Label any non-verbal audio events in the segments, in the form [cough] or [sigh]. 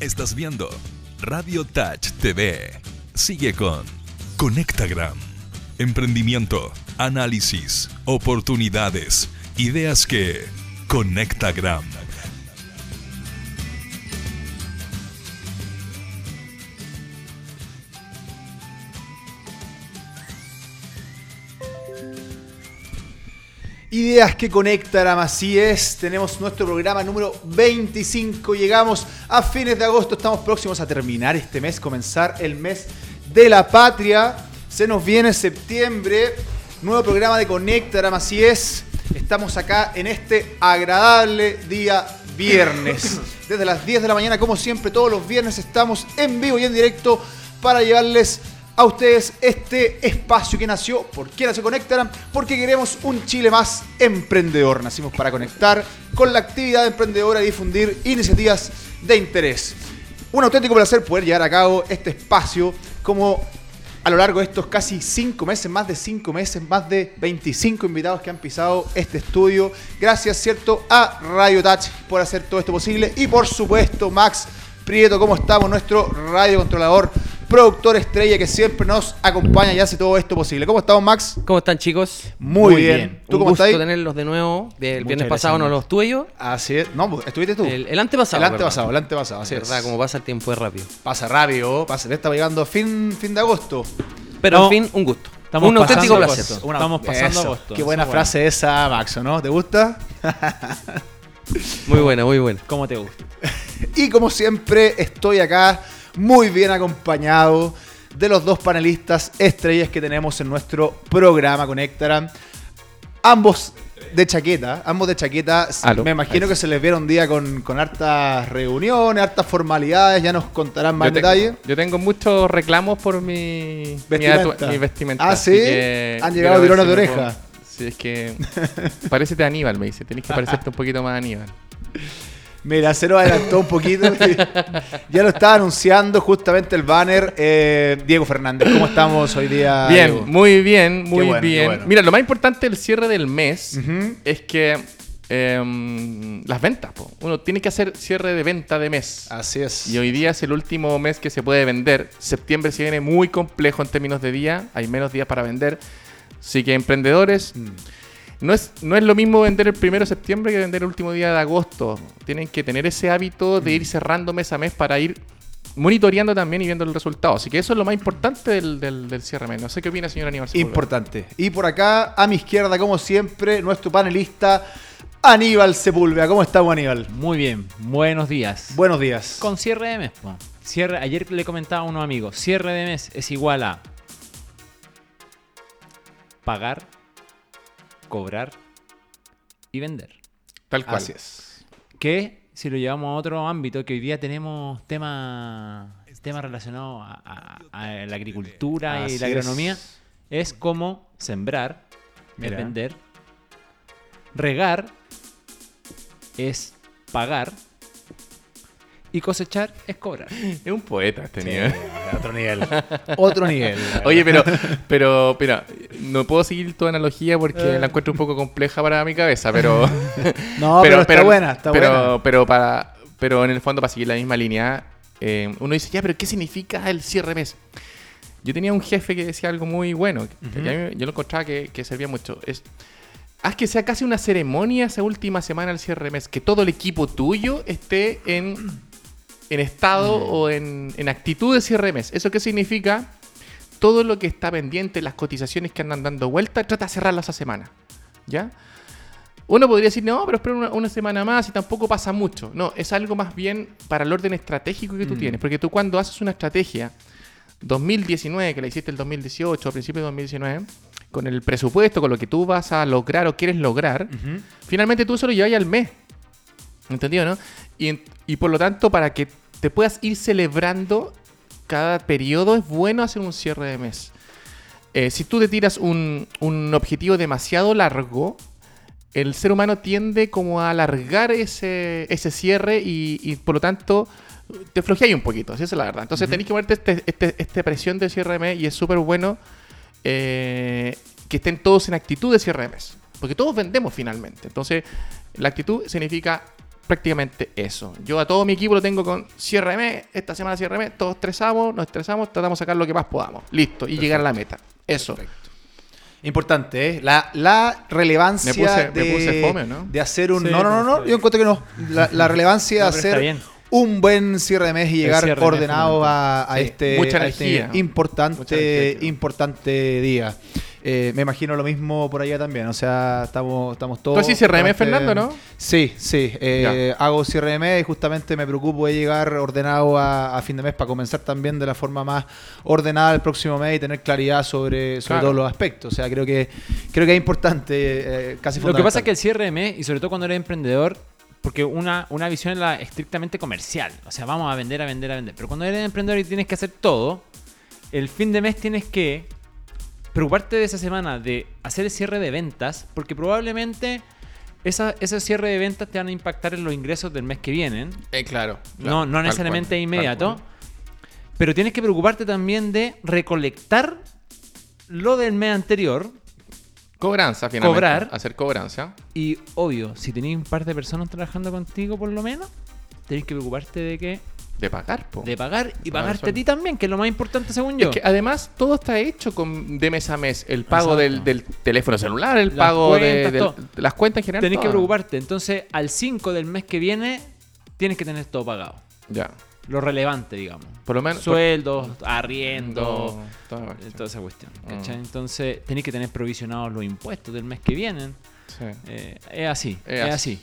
Estás viendo Radio Touch TV. Sigue con Conectagram. Emprendimiento, análisis, oportunidades, ideas que Conectagram. Ideas que conectan así es. Tenemos nuestro programa número 25. Llegamos a fines de agosto. Estamos próximos a terminar este mes, comenzar el mes de la patria. Se nos viene septiembre. Nuevo programa de Conectaram, así es. Estamos acá en este agradable día viernes. [laughs] Desde las 10 de la mañana, como siempre, todos los viernes estamos en vivo y en directo para llevarles a ustedes este espacio que nació. ¿Por qué nació Conectaram? Porque queremos un Chile más emprendedor. Nacimos para conectar con la actividad emprendedora y difundir iniciativas de interés. Un auténtico placer poder llevar a cabo este espacio como a lo largo de estos casi cinco meses, más de cinco meses, más de 25 invitados que han pisado este estudio. Gracias, ¿cierto?, a Radio Touch por hacer todo esto posible. Y por supuesto, Max Prieto, ¿cómo estamos? Nuestro radio controlador, productor estrella que siempre nos acompaña y hace todo esto posible. ¿Cómo estamos, Max? ¿Cómo están, chicos? Muy, bien. ¿Tú Un cómo gusto estás? tenerlos de nuevo. Del viernes pasado no los tuve yo. Así es. No, pues, ¿estuviste tú? El, el antepasado. El antepasado, el antepasado, así verdad, es. como pasa el tiempo es rápido. Pasa rápido, pasa. Le estaba llegando fin, fin de agosto. Pero No. en fin, un gusto. Estamos un auténtico placer. Estamos pasando Eso. agosto. Qué buena Eso, frase esa, Maxo, ¿no? ¿Te gusta? Muy buena, muy buena. ¿Cómo te gusta? [laughs] Y como siempre, estoy acá muy bien acompañado de los dos panelistas estrellas que tenemos en nuestro programa Conectaram. Ambos de chaqueta, ambos de chaqueta. Aló. Me imagino que se les vieron un día con, con hartas reuniones, hartas formalidades, ya nos contarán más Yo tengo, detalles. yo tengo muchos reclamos por mi Vestimenta. atu- mi vestimenta. Ah, ¿sí? Han llegado tirones de oreja. Sí, es que parecete a Aníbal, me dice. Tenés que parecerte un poquito más a Aníbal. [laughs] Mira, se nos adelantó un poquito. ya lo estaba anunciando justamente el banner. eh, Diego Fernández, ¿cómo estamos hoy día? bien, Diego? muy bien, muy bueno, bien. bueno. Mira, lo más importante del cierre del mes es que em, las ventas. po. Uno tiene que hacer cierre de venta de mes. Así es. Y hoy día es el último mes que se puede vender. Septiembre se viene muy complejo en términos de día. Hay menos días para vender. Así que emprendedores, Mm. No es, no es lo mismo vender el primero de septiembre que vender el último día de agosto. Tienen que tener ese hábito de ir cerrando mes a mes para ir monitoreando también y viendo el resultado. Así que eso es lo más importante del, del, del cierre mes. No sé qué opina, señor Aníbal. Sepúlveda. Importante. Y por acá, a mi izquierda, como siempre, nuestro panelista Aníbal Sepúlveda. ¿Cómo estamos, Aníbal? Muy bien. Buenos días. Buenos días. Con cierre de mes. po. Cierre, ayer le comentaba a unos amigos, cierre de mes es igual a pagar, cobrar y vender. Tal cual. Así es. Que si lo llevamos a otro ámbito, que hoy día tenemos temas tema relacionados a, a- a la agricultura Así y la es. agronomía, es como sembrar, Mira. es vender, regar, es pagar y cosechar es cobrar. [laughs] Es un poeta este Sí, nivel. [laughs] otro nivel. [laughs] Otro nivel. Oye, pero, pero, mira, no puedo seguir tu analogía porque la encuentro un poco compleja para mi cabeza, pero. No, pero, está buena, está pero, buena. Pero, para, pero en el fondo, para seguir la misma línea, eh, uno dice, ya, pero ¿qué significa el cierre mes? Yo tenía un jefe que decía algo muy bueno, yo lo encontraba que, que servía mucho. Es, haz que sea casi una ceremonia esa última semana del cierre mes, que todo el equipo tuyo esté en, en estado o en, en actitud de cierre mes. ¿Eso qué significa? Todo lo que está pendiente, las cotizaciones que andan dando vuelta, trata de cerrarlas esa semana. ¿Ya? Uno podría decir, no, pero espera una, una semana más y tampoco pasa mucho. No, es algo más bien para el orden estratégico que tú tienes. Porque tú cuando haces una estrategia 2019, que la hiciste el 2018, a principios de 2019, con el presupuesto, con lo que tú vas a lograr o quieres lograr, finalmente tú eso lo llevas al mes. ¿Entendido, no? Y, y por lo tanto, para que te puedas ir celebrando cada periodo, es bueno hacer un cierre de mes. Eh, si tú te tiras un, un objetivo demasiado largo, el ser humano tiende como a alargar ese, ese cierre y, y, por lo tanto te flojeáis un poquito, si esa es la verdad. Entonces tenéis que ponerte este, este- esta presión de cierre de mes y es súper bueno eh, que estén todos en actitud de cierre de mes. Porque todos vendemos finalmente. Entonces, la actitud significa prácticamente eso. Yo a todo mi equipo lo tengo con cierre de mes, esta semana cierre de mes, todos estresamos, nos estresamos, tratamos de sacar lo que más podamos. Listo, y llegar a la meta. Eso. Importante, ¿eh? La, la relevancia Me puse- me de, puse fome, ¿no? de hacer un... Sí, no, no, no, no, yo encuentro que no. La, la relevancia No, de hacer un buen cierre de mes y llegar ordenado a, a Sí, este, mucha a este importante, importante día. Eh, me imagino lo mismo por allá también, o sea, estamos, estamos todos... ¿Tú haces cierre de mes, justamente- Fernando, no? Sí, sí. eh, hago cierre de mes y justamente me preocupo de llegar ordenado a, a fin de mes para comenzar también de la forma más ordenada el próximo mes y tener claridad sobre, sobre Claro. todos los aspectos. O sea, creo que creo que es importante, eh, casi Lo que pasa es que el cierre de mes, y sobre todo cuando eres emprendedor, porque una, una visión es la estrictamente comercial. O sea, vamos a vender, a vender, a vender. Pero cuando eres emprendedor y tienes que hacer todo, el fin de mes tienes que preocuparte de esa semana de hacer el cierre de ventas, porque probablemente esa, ese cierre de ventas te van a impactar en los ingresos del mes que vienen. Eh, claro. No, no necesariamente cual, inmediato. Pero tienes que preocuparte también de recolectar lo del mes anterior. Cobranza, finalmente. Cobrar. Hacer cobranza. Y obvio, si tenéis un par de personas trabajando contigo por lo menos, tenéis que preocuparte de que De pagar, po. de pagar y Pagar pagarte a ti también, que es lo más importante según Es yo. que además todo está hecho con, de mes a mes. El pago del, del teléfono celular, el Las pago de, del- las cuentas en general. Tenés que preocuparte. Entonces, al 5 del mes que viene, tienes que tener todo pagado. Ya. Lo relevante, digamos. Por lo menos. Sueldos, arriendo, todo- todo- eh, toda esa cuestión. Mm. ¿cachai? Entonces, tenés que tener provisionados los impuestos del mes que vienen. Sí. Eh, es así, Es es, así. así.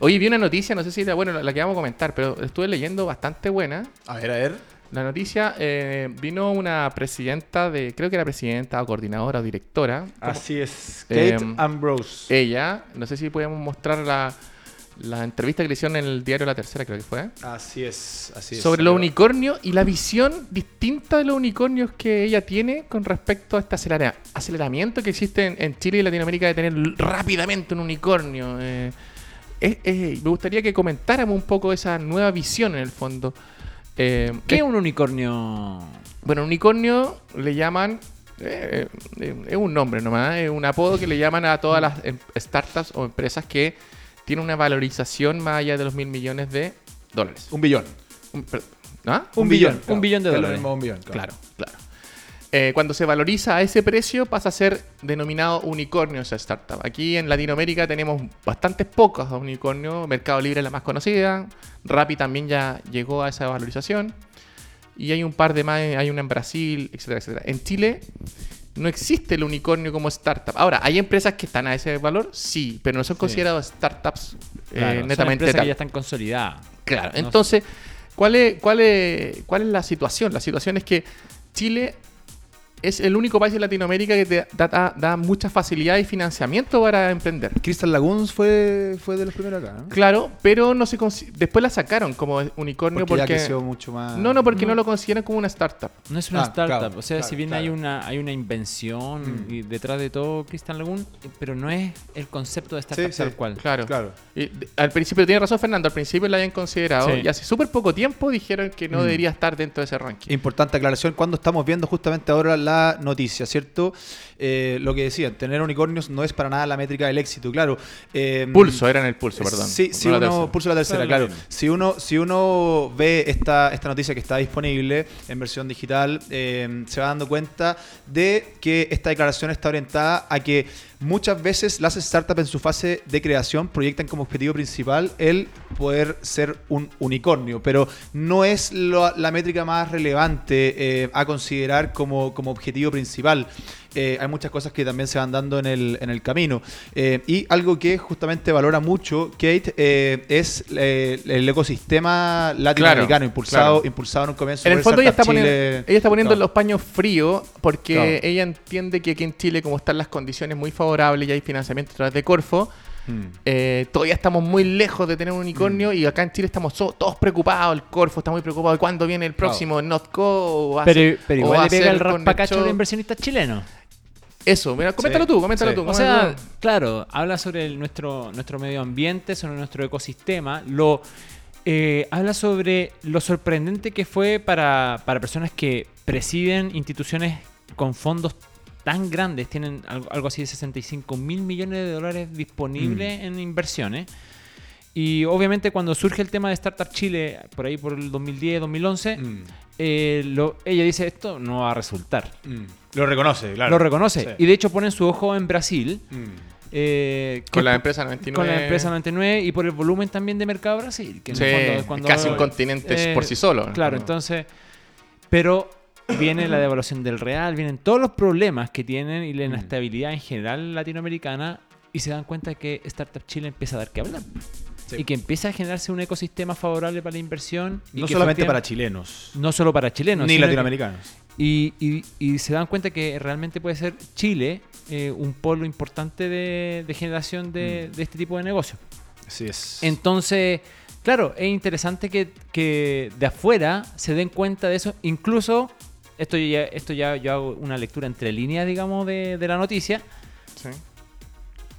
Oye, vi una noticia, no sé si era bueno la que vamos a comentar, pero estuve leyendo bastante buena. A ver, a ver. La noticia eh, vino una presidenta de, creo que era presidenta o coordinadora o directora. Así es. Kate Em, Ambrose. Ella, no sé si podemos mostrar la, la entrevista que le hicieron en el diario La Tercera, creo que fue. Así es, así es. sobre los unicornios y la visión distinta de los unicornios que ella tiene con respecto a este acelera- aceleramiento que existe en, en Chile y Latinoamérica de tener rápidamente un unicornio. Eh, es- es- me gustaría que comentáramos un poco esa nueva visión en el fondo. Eh, ¿Qué es- un unicornio? bueno, unicornio le llaman. eh, eh, es un nombre nomás, es un apodo que le llaman a todas las em- startups o empresas que tienen una valorización más allá de los mil millones de dólares. Un billón. Un- ¿Ah? Un billón, un billón de dólares. mismo, un billón, Claro, claro. Eh, cuando se valoriza a ese precio pasa a ser denominado unicornio esa startup. Aquí en Latinoamérica tenemos bastantes pocos unicornios. Mercado Libre es la más conocida. Rappi también ya llegó a esa valorización. Y hay un par de más, hay una en Brasil, etcétera, etcétera. En Chile no existe el unicornio como startup. Ahora, ¿hay empresas que están a ese valor? Sí, pero no son consideradas startups eh, Claro, son netamente empresas que ya están consolidadas. Claro, No entonces, ¿cuál es, cuál, es, ¿cuál es la situación? La situación es que Chile es el único país de Latinoamérica que te da, da- da mucha facilidad y financiamiento para emprender. Crystal Lagoons fue, fue de los primeros acá, ¿no? Claro, pero no se consi- después la sacaron como unicornio Porque, porque... ya creció mucho más. no, no, porque no. No. lo consideran como una startup. No es una Ah, startup, claro, o sea, claro, si bien claro. hay una hay una invención Mm. y detrás de todo Christian Lagoon, pero no es el concepto de startup Sí, sí, tal cual. Claro. Claro. Y al principio, tiene razón Fernando, al principio la habían considerado Sí. y hace súper poco tiempo dijeron que no Mm. debería estar dentro de ese ranking. Importante aclaración cuando estamos viendo justamente ahora la noticia, ¿cierto? Eh, lo que decían, tener unicornios no es para nada la métrica del éxito, claro. Eh, Pulso, era en el pulso, perdón. Sí, si uno, pulso la tercera, Claro. Si uno, si uno ve esta, esta noticia que está disponible en versión digital, eh, se va dando cuenta de que esta declaración está orientada a que muchas veces las startups en su fase de creación proyectan como objetivo principal el poder ser un unicornio, pero no es la métrica más relevante eh, a considerar como objetivo principal. Eh, hay muchas cosas que también se van dando en el, en el camino. Eh, y algo que justamente valora mucho Kate eh, es eh, el ecosistema latinoamericano, Claro, impulsado, claro. impulsado en un comienzo En el por fondo ella está, poniendo, Chile. ella está poniendo los paños fríos porque ella entiende que aquí en Chile, como están las condiciones muy favorables y hay financiamiento a través de Corfo, Mm. eh, todavía estamos muy lejos de tener un unicornio y acá en Chile estamos so- todos preocupados. El Corfo está muy preocupado de cuándo viene el próximo Notco. O va a Pero, ser- pero o igual va le pega el raspacacho los inversionistas chilenos. Eso, mira, coméntalo Sí, tú, coméntalo sí. tú. O sea, tú. claro, habla sobre el- nuestro, nuestro medio ambiente, sobre nuestro ecosistema, lo eh, habla sobre lo sorprendente que fue para, para personas que presiden instituciones con fondos tan grandes, tienen algo, algo así de 65 mil millones de dólares disponibles en inversiones. Y obviamente cuando surge el tema de Startup Chile, por ahí por el 2010, 2011, Mm, eh, lo- ella dice esto no va a resultar. mm. Lo reconoce, claro. Lo reconoce. Sí. Y de hecho ponen su ojo en Brasil. Mm. eh, Con la es- empresa 99. con la empresa 99 y por el volumen también de mercado de Brasil. Que en Sí, el fondo es casi un continente eh, por sí solo. Claro, entonces. Pero viene la devaluación del real, vienen todos los problemas que tienen y la Mm. inestabilidad en general latinoamericana y se dan cuenta que Startup Chile empieza a dar que hablar. Sí. Y que empieza a generarse un ecosistema favorable para la inversión. y No que solamente para chilenos, No solo para chilenos. ni latinoamericanos. Y, y- y se dan cuenta que realmente puede ser Chile eh, un polo importante de, de generación de, Mm. de este tipo de negocio. Así es. Entonces, claro, es interesante que, que de afuera se den cuenta de eso. Incluso, esto ya, esto ya yo hago una lectura entre líneas, digamos, de, de la noticia. Sí.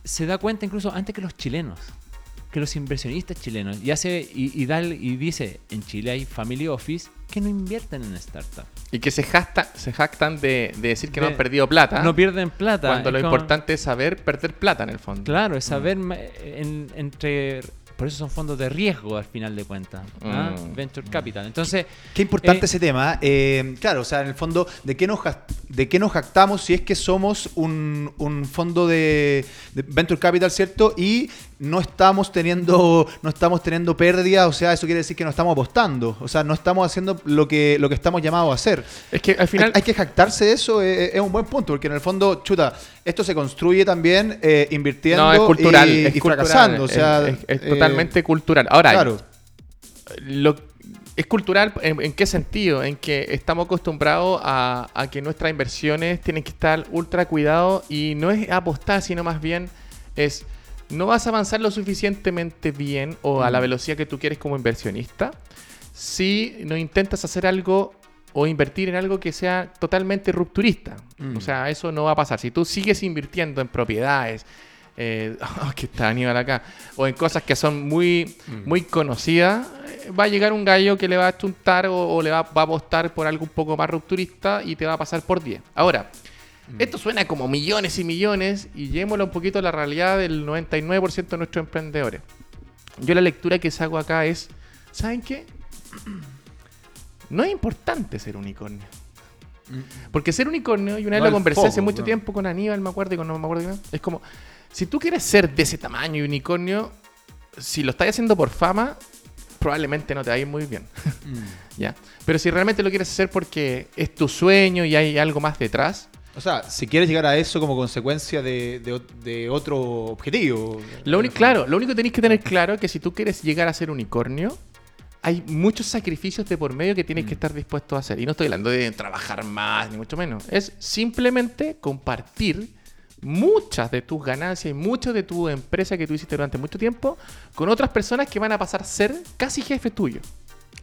Se da cuenta incluso antes que los chilenos, que los inversionistas chilenos. Y, hace, y, y, da y dice, en Chile hay family office que no invierten en startup. Y que se, jacta- se jactan de, de decir que no De- han perdido plata. No pierden plata. Cuando lo como- importante es saber perder plata en el fondo. Claro, es saber ma- en- entre... Por eso son fondos de riesgo al final de cuentas. ¿ah? Mm. Venture Capital. Entonces, Qué importante Eh, ese tema. eh, claro, o sea, en el fondo, ¿de qué nos, jac- de qué nos jactamos si es que somos un, un fondo de, de Venture Capital, ¿cierto? Y no estamos teniendo no estamos teniendo pérdida, o sea, eso quiere decir que no estamos apostando, o sea, no estamos haciendo lo que, lo que estamos llamados a hacer. Es que al final. Hay, hay que jactarse de eso, eh, es un buen punto, porque en el fondo, chuta, esto se construye también eh, invirtiendo no, es cultural. y, es y cultural, fracasando. O sea, es, es- es eh, totalmente cultural. Ahora, Claro. lo, es cultural en, en qué sentido? En que estamos acostumbrados a, a que nuestras inversiones tienen que estar ultra cuidados y no es apostar, sino más bien es no vas a avanzar lo suficientemente bien o a la velocidad que tú quieres como inversionista si no intentas hacer algo o invertir en algo que sea totalmente rupturista. Mm. O sea, eso no va a pasar. Si tú sigues invirtiendo en propiedades, eh, [laughs] oh, que está Aníbal acá, o en cosas que son muy, Mm. muy conocidas, eh, va a llegar un gallo que le va a chuntar o, o le va, va a apostar por algo un poco más rupturista y te va a pasar por 10. Ahora, esto suena como millones y millones y llevémoslo un poquito a la realidad del 99% de nuestros emprendedores. Yo la lectura que saco acá es, ¿saben qué? [clears throat] No es importante ser unicornio. Porque ser unicornio, y una vez No lo conversé hace mucho no. tiempo con Aníbal, me acuerdo, y con no me acuerdo es como, si tú quieres ser de ese tamaño y unicornio, si lo estás haciendo por fama, probablemente no te va a ir muy bien. [laughs] Mm. ¿ya? Pero si realmente lo quieres hacer porque es tu sueño y hay algo más detrás, O sea, si quieres llegar a eso como consecuencia de, de- de otro objetivo. Lo único, claro, lo único que tenéis que tener claro es que si tú quieres llegar a ser unicornio, hay muchos sacrificios de por medio que tienes que estar dispuesto a hacer. Y no estoy hablando de trabajar más, ni mucho menos. Es simplemente compartir muchas de tus ganancias y mucho de tu empresa que tú hiciste durante mucho tiempo con otras personas que van a pasar a ser casi jefe tuyo.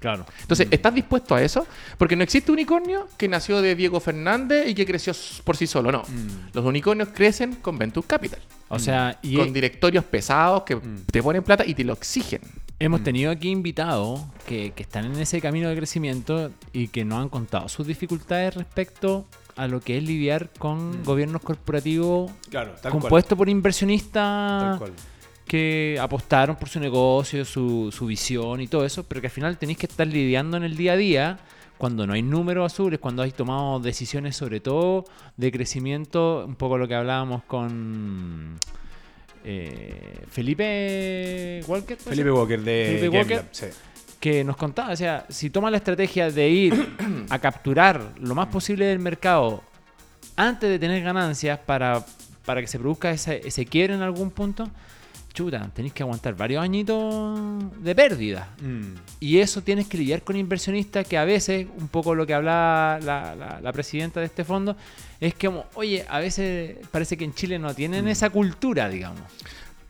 claro. Entonces, ¿estás dispuesto a eso? Porque no existe unicornio que nació de Diego Fernández y que creció por sí solo. No. Mm. Los unicornios crecen con Venture Capital. O sea, y con directorios pesados que Mm. te ponen plata y te lo exigen. hemos tenido aquí invitados que, que están en ese camino de crecimiento y que nos han contado sus dificultades respecto a lo que es lidiar con gobiernos corporativos Claro, compuestos por inversionistas que apostaron por su negocio, su, su visión y todo eso, pero que al final tenéis que estar lidiando en el día a día cuando no hay números azules, cuando hay tomado decisiones sobre todo de crecimiento, un poco lo que hablábamos con eh, Felipe Walker. ¿puede Felipe? Walker de Felipe Game Walker. Lab, sí. Que nos contaba, o sea, si toma la estrategia de ir [clears throat] a capturar lo más posible del mercado antes de tener ganancias para, para que se produzca ese, ese quiebre en algún punto, chuta, tenéis que aguantar varios añitos de pérdida. Mm. Y eso tienes que lidiar con inversionistas que a veces, un poco lo que hablaba la, la- la presidenta de este fondo, es que como, oye, a veces parece que en Chile no tienen esa cultura, digamos.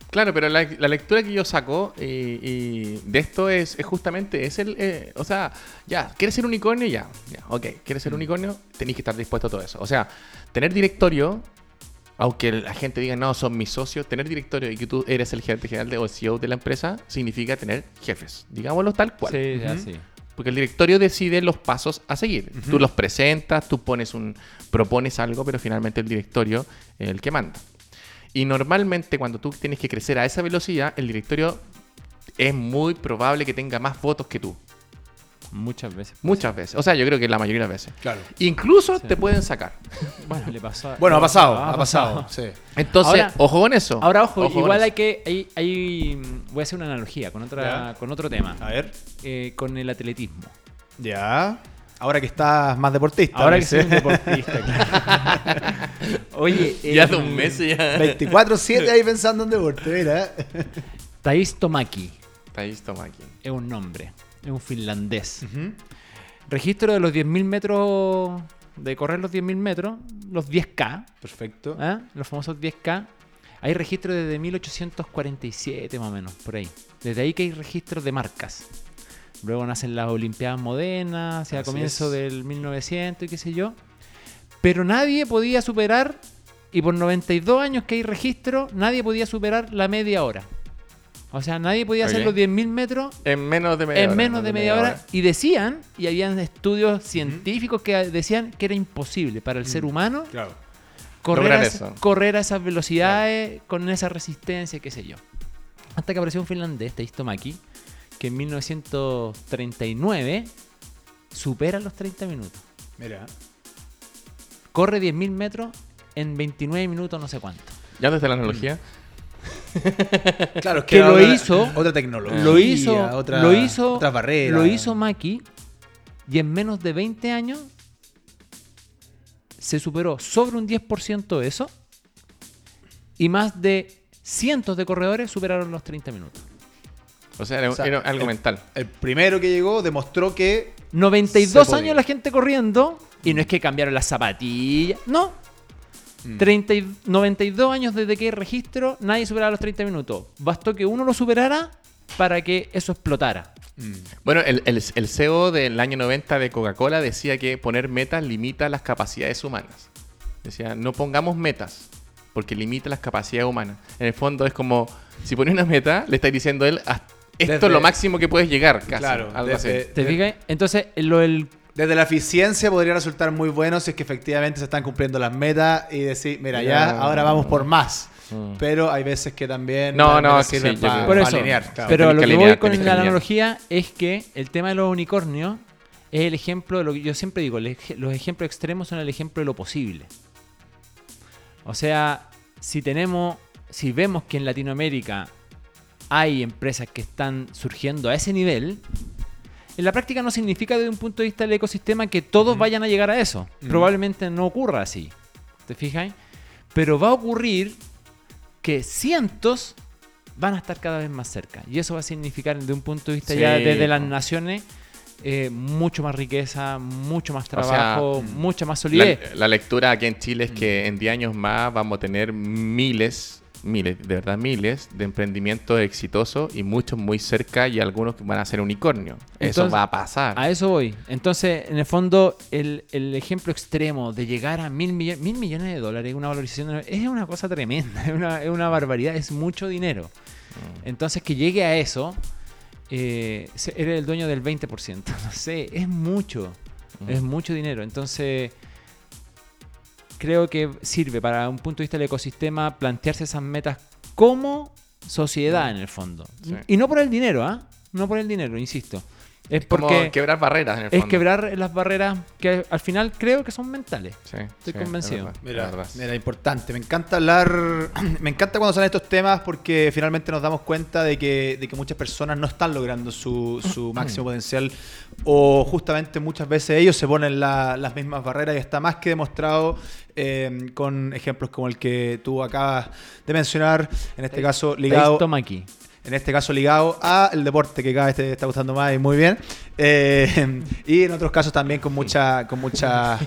Claro, pero la, la lectura que yo saco y, y de esto es, es justamente, es el, eh, o sea, ya, ¿quieres ser unicornio? Ya, ya, ok, ¿quieres ser unicornio? Tenéis que estar dispuesto a todo eso. O sea, tener directorio, aunque la gente diga, no, son mis socios, tener directorio y que tú eres el gerente general de, o el CEO de la empresa, significa tener jefes, digámoslo tal cual. Sí, Ujú. así. Porque el directorio decide los pasos a seguir. Tú los presentas, tú pones un, propones algo, pero finalmente el directorio es el que manda. Y normalmente cuando tú tienes que crecer a esa velocidad, el directorio es muy probable que tenga más votos que tú. Muchas veces. Muchas veces. O sea, yo creo que la mayoría de las veces. Claro. Incluso te pueden sacar. [laughs] Bueno, le pasó. a- Bueno, ha pasado, ha pasado. Sí. Entonces, Ahora- ojo con eso. Ahora, ojo, con igual eso. hay que. Hay, hay- voy a hacer una analogía con, otra, Ya. con otro tema. A ver. Eh, con el atletismo. Ya. Ahora que estás más deportista. Ahora que soy un deportista, claro. [laughs] Oye, [laughs] Ya eh, hace un mes ya. 24-7 ahí pensando en deporte, mira. [laughs] Thais Tomaki Está ahí, toma aquí. es un nombre. Es un finlandés. Registro de los 10.000 metros. De correr los 10.000 metros. Los 10K. Perfecto. ¿ah? Los famosos 10K. Hay registros desde 1847 más o menos, por ahí. Desde ahí que hay registros de marcas. Luego nacen las Olimpiadas modernas, hacia Así comienzo es. del 1900 y qué sé yo. Pero nadie podía superar, y por 92 años que hay registro, nadie podía superar la media hora. O sea, nadie podía hacer los 10.000 metros En menos de media en hora. menos de media hora. Y decían, y habían estudios científicos que decían que era imposible para el ser humano Claro. correr, a, eso. correr a esas velocidades con esa resistencia, qué sé yo. Hasta que apareció un finlandés, Teisto Maki, que en 1939 supera los 30 minutos. Mira. Corre 10.000 metros en 29 minutos, no sé cuánto. ¿Ya desde la analogía? [laughs] Claro, es Que lo otra- hizo- Otra tecnología. Lo hizo, otra, lo hizo, otras barreras. lo hizo Maki y en menos de 20 años se superó sobre un 10% eso y más de cientos de corredores superaron los 30 minutos. O sea, era, O sea, era algo el- mental. El primero que llegó demostró que 92 Se podía. años la gente corriendo y no es que cambiaron las zapatillas, no. Mm. 30 y- 92 años desde que hay registro, nadie superaba los 30 minutos. Bastó que uno lo superara para que eso explotara. Bueno, el, el- el CEO del año 90 de Coca-Cola decía que poner metas limita las capacidades humanas. Decía, no pongamos metas, porque limita las capacidades humanas. En el fondo es como, si pones una meta, le estáis diciendo a él, "Haz- esto Desde- es lo máximo que puedes llegar, casi. Claro, algo desde- así. ¿Te fijas? Entonces, lo del desde la eficiencia podría resultar muy bueno si es que efectivamente se están cumpliendo las metas y decir, mira, ya, Ya. ahora vamos por más. Mm. Pero hay veces que también No, no, sí, sirven para, Por para eso. alinear, claro. Pero lo que que alinear, voy con la alinear. analogía es que el tema de los unicornios es el ejemplo de lo que yo siempre digo, los ejemplos extremos son el ejemplo de lo posible. O sea, si tenemos, si vemos que en Latinoamérica hay empresas que están surgiendo a ese nivel, en la práctica no significa desde un punto de vista del ecosistema que todos vayan a llegar a eso. Probablemente no ocurra así. ¿Te fijas? Pero va a ocurrir que cientos van a estar cada vez más cerca. Y eso va a significar, desde un punto de vista Sí, ya desde las naciones, eh, mucho más riqueza, mucho más sea, trabajo, mucha más solidez. La, la lectura aquí en Chile es que en 10 años más vamos a tener miles, miles, de verdad miles de emprendimientos exitosos y muchos muy cerca y algunos que van a ser unicornio. Eso va a pasar. A eso voy. Entonces, en el fondo, el, el ejemplo extremo de llegar a mil, millones mil millones de dólares, una valorización, de- es una cosa tremenda, [laughs] es una, es una barbaridad, es mucho dinero. Mm. Entonces, que llegue a eso, eh, eres el dueño del 20%. [laughs] No sé, es mucho. Mm. Es mucho dinero. Entonces, creo que sirve para un punto de vista del ecosistema plantearse esas metas como sociedad en el fondo. Sí. Y no por el dinero, ¿ah? No por el dinero, insisto. Es, Es como porque quebrar barreras en el es fondo. quebrar las barreras que al final creo que son mentales. Sí, Estoy sí, convencido. es verdad, Mira, es mira, importante. Me encanta hablar, [clears throat] me encanta cuando salen estos temas porque finalmente nos damos cuenta de que, de que muchas personas no están logrando su, su máximo potencial o justamente muchas veces ellos se ponen la- las mismas barreras y está más que demostrado eh, con ejemplos como el que tú acabas de mencionar, en este caso ligado... Toma aquí. En este caso ligado a el deporte que cada vez te está gustando más y muy bien. Eh, [laughs] y en otros casos también con mucha con mucha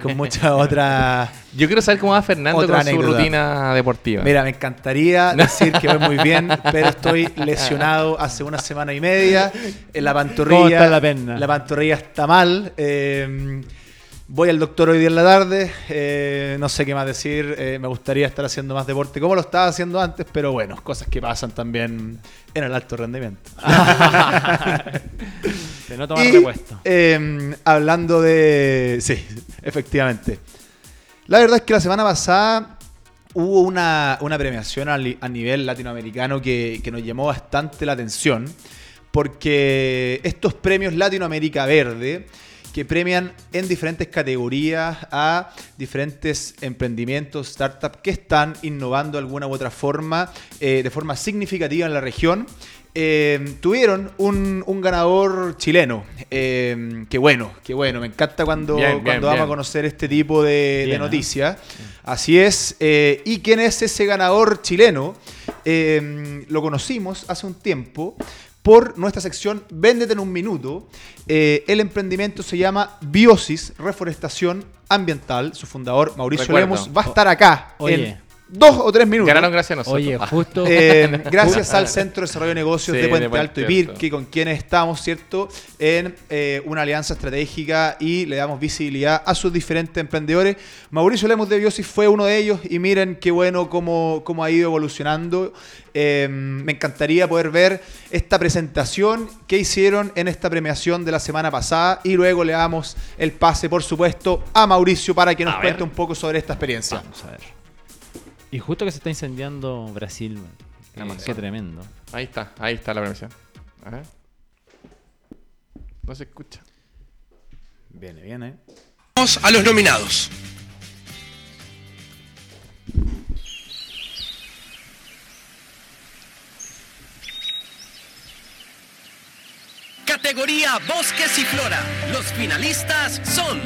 con mucha otra Yo quiero saber cómo va Fernando con su rutina deportiva. mira me encantaría [laughs] decir que voy muy bien pero estoy lesionado hace una semana y media en la pantorrilla ¿Cómo está la pantorrilla está mal eh, Voy al doctor hoy día en la tarde, eh, no sé qué más decir, eh, me gustaría estar haciendo más deporte como lo estaba haciendo antes, pero bueno, cosas que pasan también en el alto rendimiento. De no tomar Y, repuesto. eh, hablando de. Sí, efectivamente. La verdad es que la semana pasada hubo una, una premiación a, li- a nivel latinoamericano que, que nos llamó bastante la atención, porque estos premios Latinoamérica Verde, que premian en diferentes categorías a diferentes emprendimientos, startups que están innovando de alguna u otra forma, eh, de forma significativa en la región, eh, tuvieron un, un ganador chileno. Eh, qué bueno, qué bueno. Me encanta cuando, Bien, bien, cuando vamos a conocer este tipo de, ¿eh? noticias. Así es. eh, ¿Y quién es ese ganador chileno? Lo conocimos hace un tiempo por nuestra sección Véndete en un minuto. Eh, el emprendimiento se llama Biosis Reforestación Ambiental. Su fundador, Mauricio Recuerdo. Lemos, va a estar acá Oye. en dos o tres minutos. Ganaron gracias a nosotros. Oye, Ah. justo. Eh, [laughs] gracias al Centro de Desarrollo de Negocios Sí, de Puente de Puente Alto y. Pirque, con quienes estamos, ¿cierto?, en eh, una alianza estratégica y le damos visibilidad a sus diferentes emprendedores. Mauricio Lemos de Biosis fue uno de ellos y miren qué bueno cómo, cómo ha ido evolucionando. Eh, me encantaría poder ver esta presentación que hicieron en esta premiación de la semana pasada y luego le damos el pase, por supuesto, a Mauricio para que nos A cuente ver. un poco sobre esta experiencia. Vamos a ver. Y justo que se está incendiando Brasil, man. Qué- Amazon. qué tremendo. Ahí está, ahí está la premiación. A ver. No se escucha. Viene, viene. Vamos a los nominados. Categoría Bosques y Flora. Los finalistas son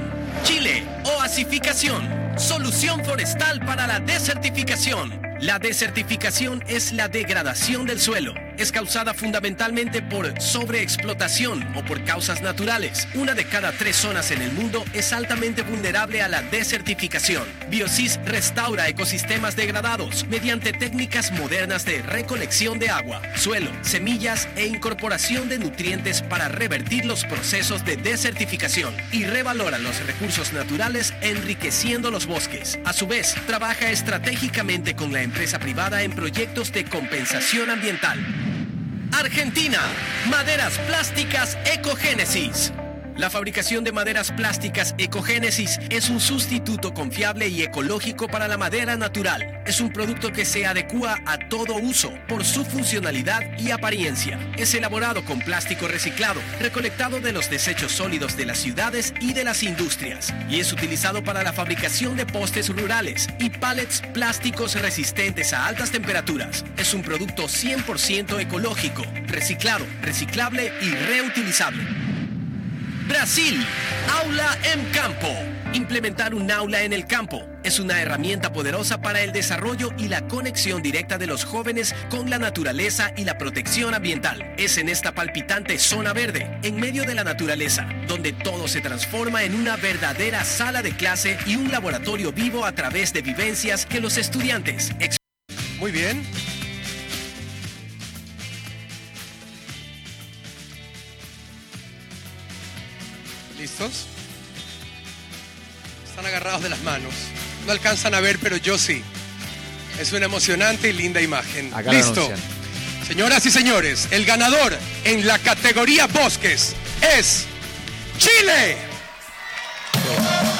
Chile, Oasificación, Solución Forestal para la Desertificación. La desertificación es la degradación del suelo. Es causada fundamentalmente por sobreexplotación o por causas naturales. Una de cada tres zonas en el mundo es altamente vulnerable a la desertificación. Biosis restaura ecosistemas degradados mediante técnicas modernas de recolección de agua, suelo, semillas e incorporación de nutrientes para revertir los procesos de desertificación y revalora los recursos naturales enriqueciendo los bosques. A su vez, trabaja estratégicamente con la empresa privada en proyectos de compensación ambiental. Argentina, maderas plásticas Ecogénesis. La fabricación de maderas plásticas Ecogénesis es un sustituto confiable y ecológico para la madera natural. Es un producto que se adecua a todo uso por su funcionalidad y apariencia. Es elaborado con plástico reciclado, recolectado de los desechos sólidos de las ciudades y de las industrias, y es utilizado para la fabricación de postes rurales y pallets plásticos resistentes a altas temperaturas. Es un producto 100% ecológico, reciclado, reciclable y reutilizable. Brasil, aula en campo. Implementar un aula en el campo es una herramienta poderosa para el desarrollo y la conexión directa de los jóvenes con la naturaleza y la protección ambiental. Es en esta palpitante zona verde, en medio de la naturaleza, donde todo se transforma en una verdadera sala de clase y un laboratorio vivo a través de vivencias que los estudiantes Muy bien. ¿Listos? Están agarrados de las manos. No alcanzan a ver, pero yo sí. Es una emocionante y linda imagen. Acá Listo. Señoras y señores, el ganador en la categoría Bosques es Chile.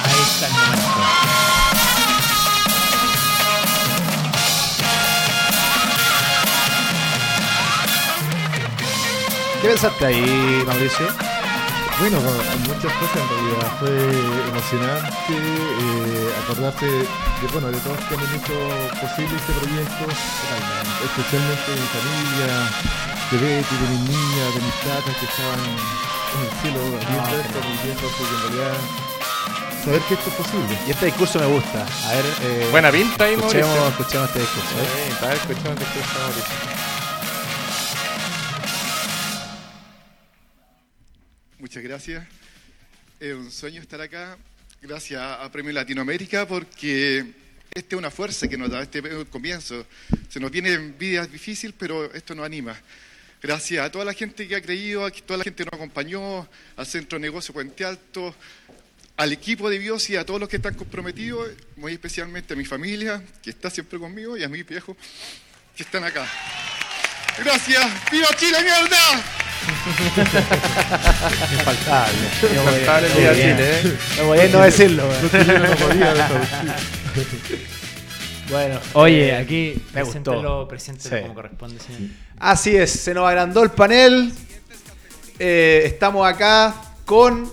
Ahí está el momento. ¿Qué pensaste ahí, Mauricio? Bueno, muchas cosas en realidad. Fue emocionante eh, acordarse de, bueno, de todos que han hecho posible este proyecto, especialmente de mi familia, de Betty, de mis niñas, de mis tatas que estaban en el cielo viendo esto, viviendo que en realidad saber que esto es posible. Y este discurso me gusta. A ver, eh, Buena pinta ahí, escuchemos, Mauricio. escuchemos este discurso. ¿eh? Sí, estaba escuchando el discurso de Mauricio. Muchas gracias. Es un sueño estar acá. Gracias a Premio Latinoamérica porque esta es una fuerza que nos da este comienzo. Se nos vienen vidas difíciles, pero esto nos anima. Gracias a toda la gente que ha creído, a toda la gente que nos acompañó, al Centro de Negocio Puente Alto, al equipo de Biosis, y a todos los que están comprometidos, muy especialmente a mi familia, que está siempre conmigo, y a mis viejos, que están acá. Gracias. ¡Viva Chile, mierda! Infaltable. Infaltable el día de Chile, ¿eh? No voy a no decirlo. Bueno, Oye, eh, aquí me gustó. preséntelo, Sí. como corresponde, señor. Así es, se nos agrandó el panel. Eh, estamos acá con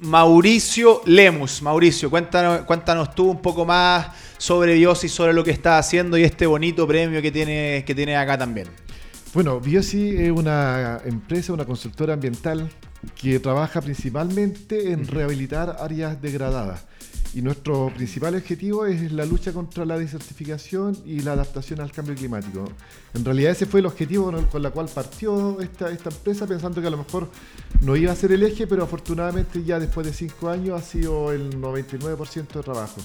Mauricio Lemus. Mauricio, cuéntanos, cuéntanos tú un poco más sobre Biosi, sobre lo que está haciendo y este bonito premio que tiene, que tiene acá también. Bueno, Biosi es una empresa, una consultora ambiental que trabaja principalmente en rehabilitar áreas degradadas. Y nuestro principal objetivo es la lucha contra la desertificación y la adaptación al cambio climático. En realidad ese fue el objetivo con el cual partió esta, esta empresa, pensando que a lo mejor no iba a ser el eje, pero afortunadamente ya después de cinco años ha sido el 99% de trabajo.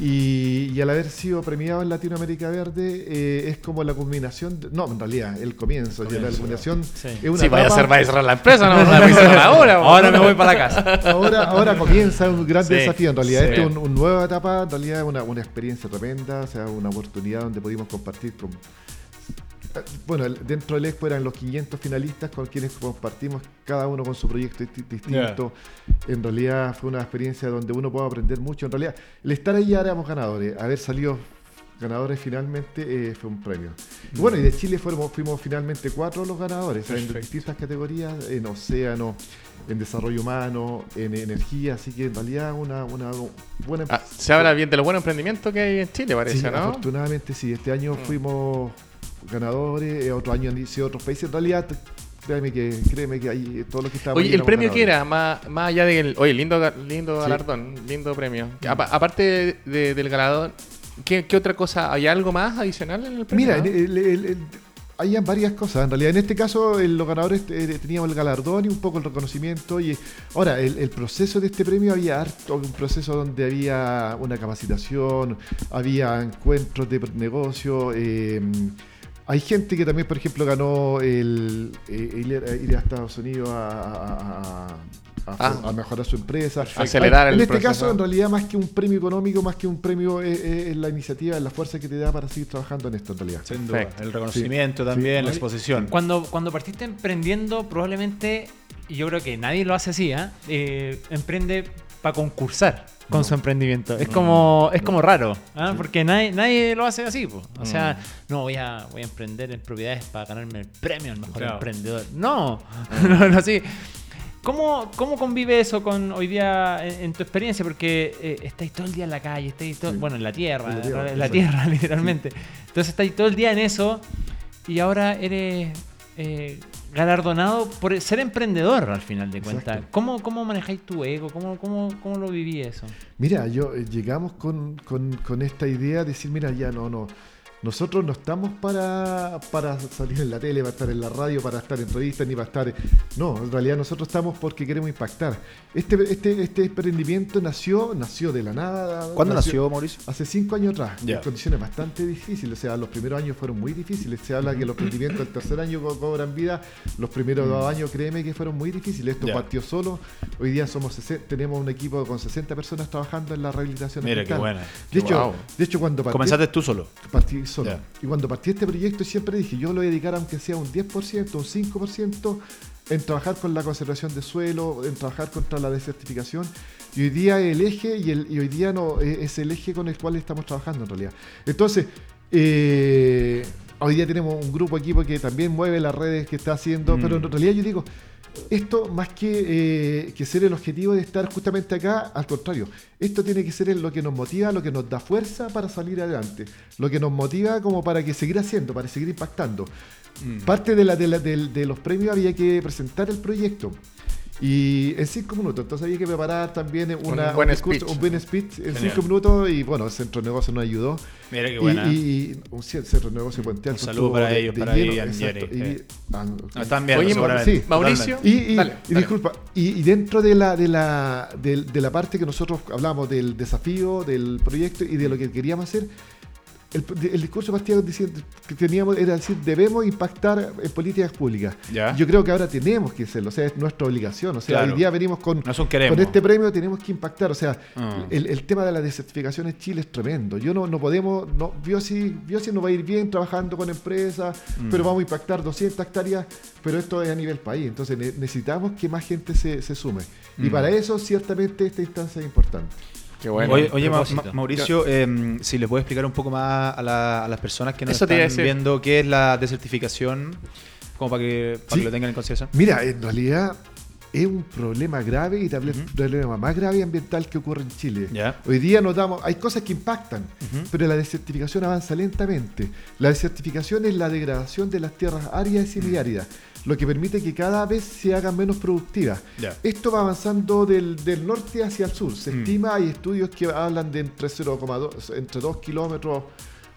Y, y al haber sido premiado en Latinoamérica Verde eh, es como la culminación, de- no, en realidad el comienzo, ya la culminación Sí. es una Sí, vaya a ser, vaya a cerrar la empresa, no a cerrar ahora. [laughs] Ahora me voy para la casa. ahora, ahora comienza un gran Sí, desafío. En realidad, sí. esto es un- una nueva etapa, en realidad es una, una experiencia tremenda, o sea, una oportunidad donde pudimos compartir con. Bueno, dentro del Expo eran los 500 finalistas con quienes compartimos cada uno con su proyecto disti- distinto. En realidad fue una experiencia donde uno puede aprender mucho. En realidad, el estar ahí ya éramos ganadores. Haber salido ganadores finalmente eh, fue un premio. Y bueno, y de Chile fuimos, fuimos finalmente cuatro los ganadores, en distintas categorías, en océano, en desarrollo humano, en energía, así que en realidad una, una buena... Ah, se habla bien de los buenos emprendimientos que hay en Chile, parece, Sí, ¿no? afortunadamente sí, este año Mm. fuimos ganadores, eh, otro año han sido otros países, en realidad créeme que, créeme que ahí todo lo que está Oye, ¿el premio qué era? Más, más allá del... Oye, lindo, lindo Sí. galardón, lindo premio. Apa- aparte de- del galardón, ¿qué, qué otra cosa? ¿Hay algo más adicional en el premio? Mira, el- el- el- habían varias cosas. En realidad, en este caso, los ganadores eh, teníamos el galardón y un poco el reconocimiento. Y ahora, el, el proceso de este premio había harto, un proceso donde había una capacitación, había encuentros de negocio. eh, hay gente que también, por ejemplo, ganó el, eh, ir, ir a Estados Unidos a, a- a- a- Ah. a mejorar su empresa. Acelerar en el este proceso. caso, en realidad, más que un premio económico, más que un premio, eh, eh, es la iniciativa, es la fuerza que te da para seguir trabajando en esto, en realidad. Sin duda. Perfecto. El reconocimiento Sí. también, Sí. la exposición. Cuando, cuando partiste emprendiendo, probablemente, y yo creo que nadie lo hace así, ¿ah? Eh, emprende para concursar con No. su emprendimiento. Es como, es como raro, ¿ah? Sí. porque nadie, nadie lo hace así. po. O sea, Mm. no, voy a, voy a emprender en propiedades para ganarme el premio al mejor Claro. emprendedor. No, [laughs] no, no así. ¿Cómo, ¿Cómo convive eso con hoy día en, en tu experiencia? Porque eh, estáis todo el día en la calle, estáis todo, Sí. bueno, en la tierra, En la en tierra, [laughs] literalmente. Entonces estáis todo el día en eso y ahora eres eh, galardonado por ser emprendedor al final de cuentas. ¿Cómo, ¿Cómo manejáis tu ego? ¿Cómo, cómo, cómo lo viví eso? Mira, yo eh, llegamos con, con- con esta idea de decir, mira, ya no, no. Nosotros no estamos para, para salir en la tele, para estar en la radio, para estar en revistas, ni para estar. No, en realidad nosotros estamos porque queremos impactar. Este, este, este emprendimiento nació, nació de la nada. ¿Cuándo nació, Mauricio? Hace cinco años atrás, en condiciones bastante difíciles. O sea, los primeros años fueron muy difíciles. Se habla que los emprendimientos del tercer año co- cobran vida. Los primeros dos años, créeme que fueron muy difíciles. Esto Mm. Partió solo. Hoy día somos 60 tenemos un equipo con 60 personas trabajando en la rehabilitación Mira, qué ambiental. buena. De hecho, Wow. de hecho, cuando partí, Comenzaste tú solo. partí solo. Y cuando partí este proyecto siempre dije, yo lo voy a dedicar aunque sea un 10%, un 5% en trabajar con la conservación de suelo, en trabajar contra la desertificación. Y hoy día el eje, y, el, y hoy día no eh, es el eje con el cual estamos trabajando en realidad. Entonces, eh, hoy día tenemos un grupo equipo que también mueve las redes que está haciendo, Mm. pero en realidad yo digo, esto más que, eh, que ser el objetivo de estar justamente acá, al contrario, esto tiene que ser lo que nos motiva, lo que nos da fuerza para salir adelante, lo que nos motiva como para que seguir haciendo, para seguir impactando. Mm. Parte de, la, de, la- del- de los premios había que presentar el proyecto. Y en cinco minutos, entonces había que preparar también una, Un buen discurso, speech. un buen speech en Genial. cinco minutos y bueno, el Centro de Negocio nos ayudó. Mira qué Y, buena. y- y un Centro de Negocio Puente Un Alto saludo estuvo para de- ellos, de para lleno, Jerry, y- eh. ah, No, están bien, Oye, seguramente. sí, Mauricio. Y, y- Dale, y dale. disculpa, y, y dentro de la, de, la, del- de la parte que nosotros hablamos del desafío, del proyecto y de lo que queríamos hacer, el, el discurso diciendo que teníamos era decir, debemos impactar en políticas públicas. Ya. Yo creo que ahora tenemos que hacerlo, o sea, es nuestra obligación. O sea, Claro. hoy día venimos con, con este premio, tenemos que impactar. O sea, Ah. el, el tema de la desertificación en Chile es tremendo. Yo no, no podemos, no, Biosi, Biosi no va a ir bien trabajando con empresas, Mm. pero vamos a impactar 200 hectáreas, pero esto es a nivel país. Entonces ne- necesitamos que más gente se, se sume. Y Mm. para eso, ciertamente, esta instancia es importante. Qué bueno. Oye, oye, Ma- propósito. Ma- Mauricio, em, si le puedes explicar un poco más a, la- a las personas que nos Eso están viendo qué es la desertificación, como para que, para Sí. que lo tengan en consideración. Mira, en realidad es un problema grave y tal vez el problema más grave ambiental que ocurre en Chile. Hoy día notamos, hay cosas que impactan, pero la desertificación avanza lentamente. La desertificación es la degradación de las tierras áridas y semiáridas, lo que permite que cada vez se hagan menos productivas. Esto va avanzando del, del norte hacia el sur. Se Mm. estima, hay estudios que hablan de entre 0,2, entre 2 kilómetros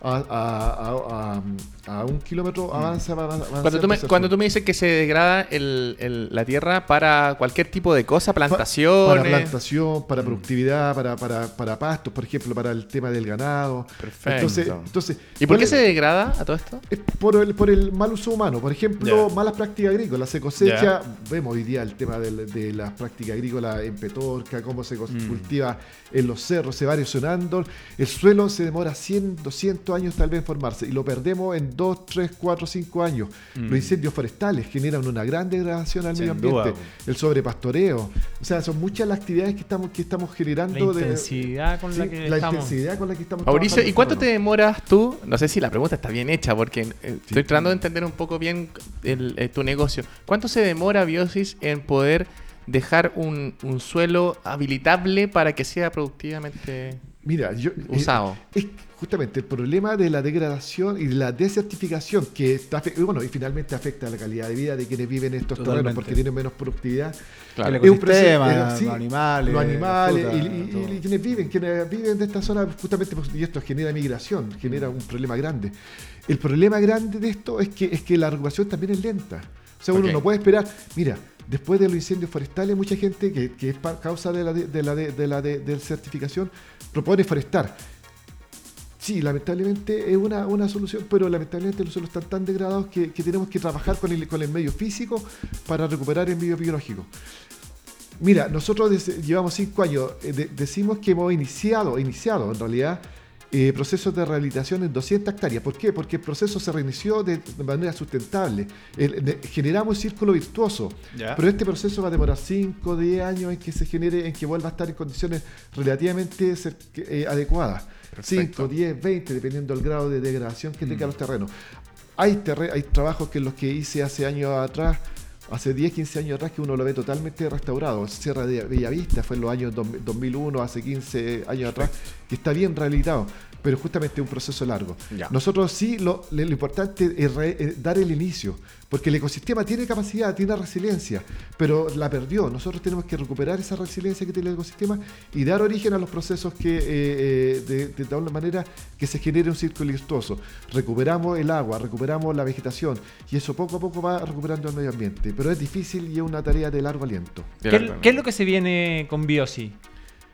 a, a- a- a- a un kilómetro avanza, va- avanzando Cuando tú, me, cuando tú dices que se degrada el- el- la tierra para cualquier tipo de cosa, plantaciones. Para plantación, para productividad, para, para, para pastos, por ejemplo, para el tema del ganado. Perfecto. Entonces, entonces, ¿Y por qué ¿cuál se degrada a todo esto? Es por el, por el mal uso humano. Por ejemplo, malas prácticas agrícolas. Se cosecha, vemos hoy día el tema de, las prácticas agrícolas en Petorca, cómo se Mm. cultiva en los cerros, se va erosionando. El suelo se demora 100, 200 años tal vez en formarse y lo perdemos en 2, 3, 4, 5 años. Los incendios forestales generan una gran degradación al Mm. Sin medio ambiente. duda. El sobrepastoreo. O sea, son muchas las actividades que estamos, que estamos generando. La de- intensidad con la que la estamos. intensidad con la que estamos Mauricio, ¿y cuánto te demoras tú? No sé si la pregunta está bien hecha, porque eh, estoy tratando de entender un poco bien el- eh, tu negocio. ¿Cuánto se demora Biosis en poder dejar un, un suelo habilitable para que sea productivamente Mira, yo, eh, usado? es justamente el problema de la degradación y la desertificación que está, bueno, y finalmente afecta a la calidad de vida de quienes viven en estos Totalmente. terrenos porque tienen menos productividad. Claro. El Es ecosistema, eh, sí, los animales, los animales fruta, y, y- y- todo. y quienes viven, quienes viven de esta zona justamente pues, y esto genera migración, genera un problema grande. El problema grande de esto es que es que la recuperación también es lenta. O sea, uno no puede esperar. Mira, después de los incendios forestales, mucha gente que, que es causa de la, de, de la, de, de la de- desertificación propone forestar. Sí, lamentablemente es una, una solución, pero lamentablemente los suelos están tan degradados que, que tenemos que trabajar con el, con el medio físico para recuperar el medio biológico. Mira, nosotros llevamos cinco años, eh, de- decimos que hemos iniciado, iniciado en realidad, eh, procesos de rehabilitación en 200 hectáreas. ¿Por qué? Porque el proceso se reinició de, de manera sustentable. El- de- generamos un círculo virtuoso. Pero este proceso va a demorar 5 o 10 años en que se genere, en que vuelva a estar en condiciones relativamente eh, adecuadas. 5, 10, 20, dependiendo del grado de degradación que tengan los terrenos. Hay, terre- hay trabajos que los que hice hace años atrás, hace 10, 15 años atrás, que uno lo ve totalmente restaurado. Sierra de Bellavista fue en los años dos- 2001, hace 15 años atrás, que está bien rehabilitado, pero justamente es un proceso largo. Ya. Nosotros sí, lo, lo importante es re- dar el inicio, porque el ecosistema tiene capacidad, tiene resiliencia, pero la perdió. Nosotros tenemos que recuperar esa resiliencia que tiene el ecosistema y dar origen a los procesos que, eh, eh, de, de tal manera que se genere un círculo virtuoso. Recuperamos el agua, recuperamos la vegetación y eso poco a poco va recuperando el medio ambiente, pero es difícil y es una tarea de largo aliento. ¿Qué, qué es lo que se viene con Biosi?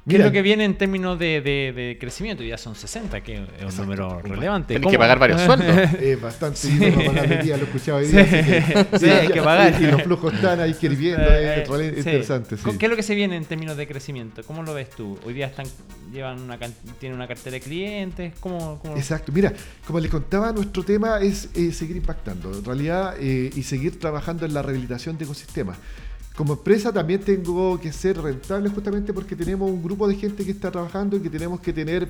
¿Qué Mira, es lo que viene en términos de, de- de crecimiento? Ya son 60, que es un Exacto. número relevante. Tienes que pagar varios sueldos. [laughs] Es bastante dinero para día, lo escuchaba hoy día. Sí. así que- [laughs] Sí, hay que pagar. Y, los flujos están ahí hirviendo, [laughs] Eh, es sí. interesante. sí. ¿Qué es lo que se viene en términos de crecimiento? ¿Cómo lo ves tú? Hoy día están llevan una tienen una cartera de clientes. ¿Cómo, cómo- Exacto, mira, como les contaba, nuestro tema es eh, seguir impactando, en realidad, eh, y seguir trabajando en la rehabilitación de ecosistemas. Como empresa también tengo que ser rentable justamente porque tenemos un grupo de gente que está trabajando y que tenemos que tener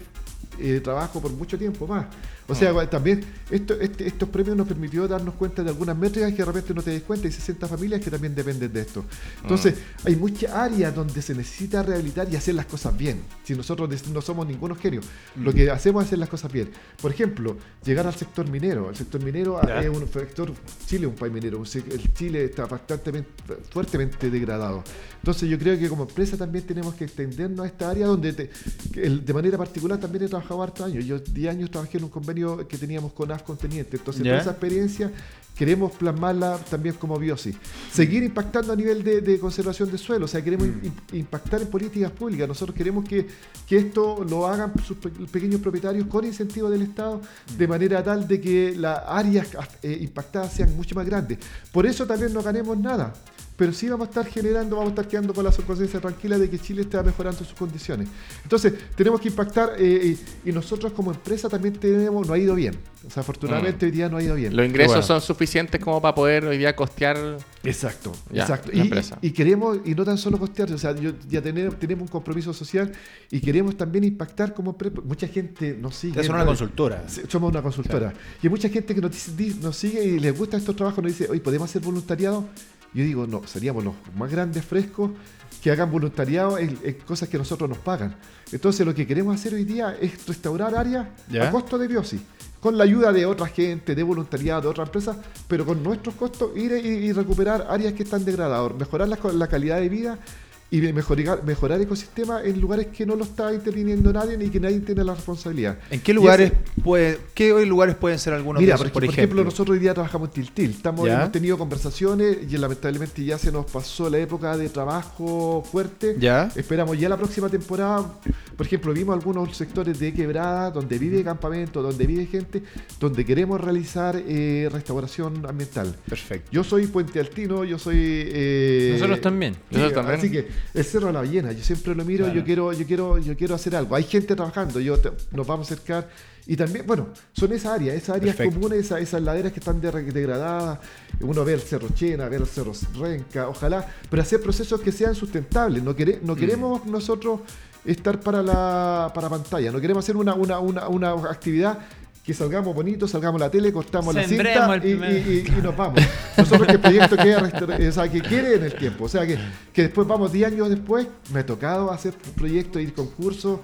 eh, trabajo por mucho tiempo más. O sea, también esto, este- estos premios nos permitió darnos cuenta de algunas métricas que de repente no te das cuenta y 60 familias que también dependen de esto. Entonces, hay muchas áreas donde se necesita rehabilitar y hacer las cosas bien. Si nosotros des- no somos ningunos genios, lo que hacemos es hacer las cosas bien. Por ejemplo, llegar al sector minero. El sector minero es un sector, Chile es un país minero, el Chile está bastante fuertemente degradado. Entonces yo creo que como empresa también tenemos que extendernos a esta área donde te- de manera particular también he trabajado hartos años. Yo 10 años trabajé en un convenio que teníamos con AFCON Teniente. Entonces toda esa experiencia queremos plasmarla también como biosis. Seguir impactando a nivel de, de conservación de suelo, o sea, queremos im- impactar en políticas públicas. Nosotros queremos que, que esto lo hagan sus pe- pequeños propietarios con incentivo del Estado, de manera tal de que las áreas eh, impactadas sean mucho más grandes. Por eso también no ganemos nada. Pero sí vamos a estar generando, vamos a estar quedando con la conciencia tranquila de que Chile está mejorando sus condiciones. Entonces, tenemos que impactar eh, y, nosotros como empresa también tenemos, no ha ido bien. O sea, afortunadamente mm. hoy día no ha ido bien. Los ingresos son suficientes como para poder hoy día costear. Exacto, exacto. Y, y, queremos, y no tan solo costear, o sea, ya tenemos, tenemos un compromiso social y queremos también impactar como empresa. Mucha gente nos sigue. Es una consultora. Somos una consultora. Y hay mucha gente que nos, nos sigue y les gusta estos trabajos, nos dice, oye, ¿podemos hacer voluntariado? Yo digo, no, seríamos los más grandes frescos que hagan voluntariado en, cosas que nosotros nos pagan. Entonces lo que queremos hacer hoy día es restaurar áreas a costo de biosis, con la ayuda de otra gente, de voluntariado, de otras empresas, pero con nuestros costos ir y, recuperar áreas que están degradadas, mejorar la calidad de vida y mejorar, mejorar ecosistema en lugares que no lo está interviniendo nadie ni que nadie tiene la responsabilidad. ¿En qué lugares puede, qué lugares pueden ser algunos Mira, por, ejemplo? nosotros hoy día trabajamos en Tiltil, estamos hemos tenido conversaciones y lamentablemente ya se nos pasó la época de trabajo fuerte. ¿Ya? Esperamos ya la próxima temporada, por ejemplo, vimos algunos sectores de quebrada donde vive campamento, donde vive gente, donde queremos realizar eh, restauración ambiental. Perfecto. Yo soy Puente Altino, yo soy eh, Nosotros también. Nosotros también. Así que el Cerro de la Ballena, yo siempre lo miro, yo quiero, yo quiero, yo quiero hacer algo. Hay gente trabajando, yo nos vamos a acercar. Y también, bueno, son esas áreas, esas áreas comunes, esas, esas, laderas que están degradadas. Uno ve el Cerro Chena, ve el Cerro Renca, ojalá, pero hacer procesos que sean sustentables. No, no mm. queremos nosotros estar para la para pantalla, no queremos hacer una, una, una, una actividad que salgamos bonitos, salgamos a la tele, cortamos la cinta y, nos vamos. Nosotros que el proyecto quede, o sea, que quiere en el tiempo. O sea, que, que después vamos 10 años después, me ha tocado hacer proyectos, ir concursos,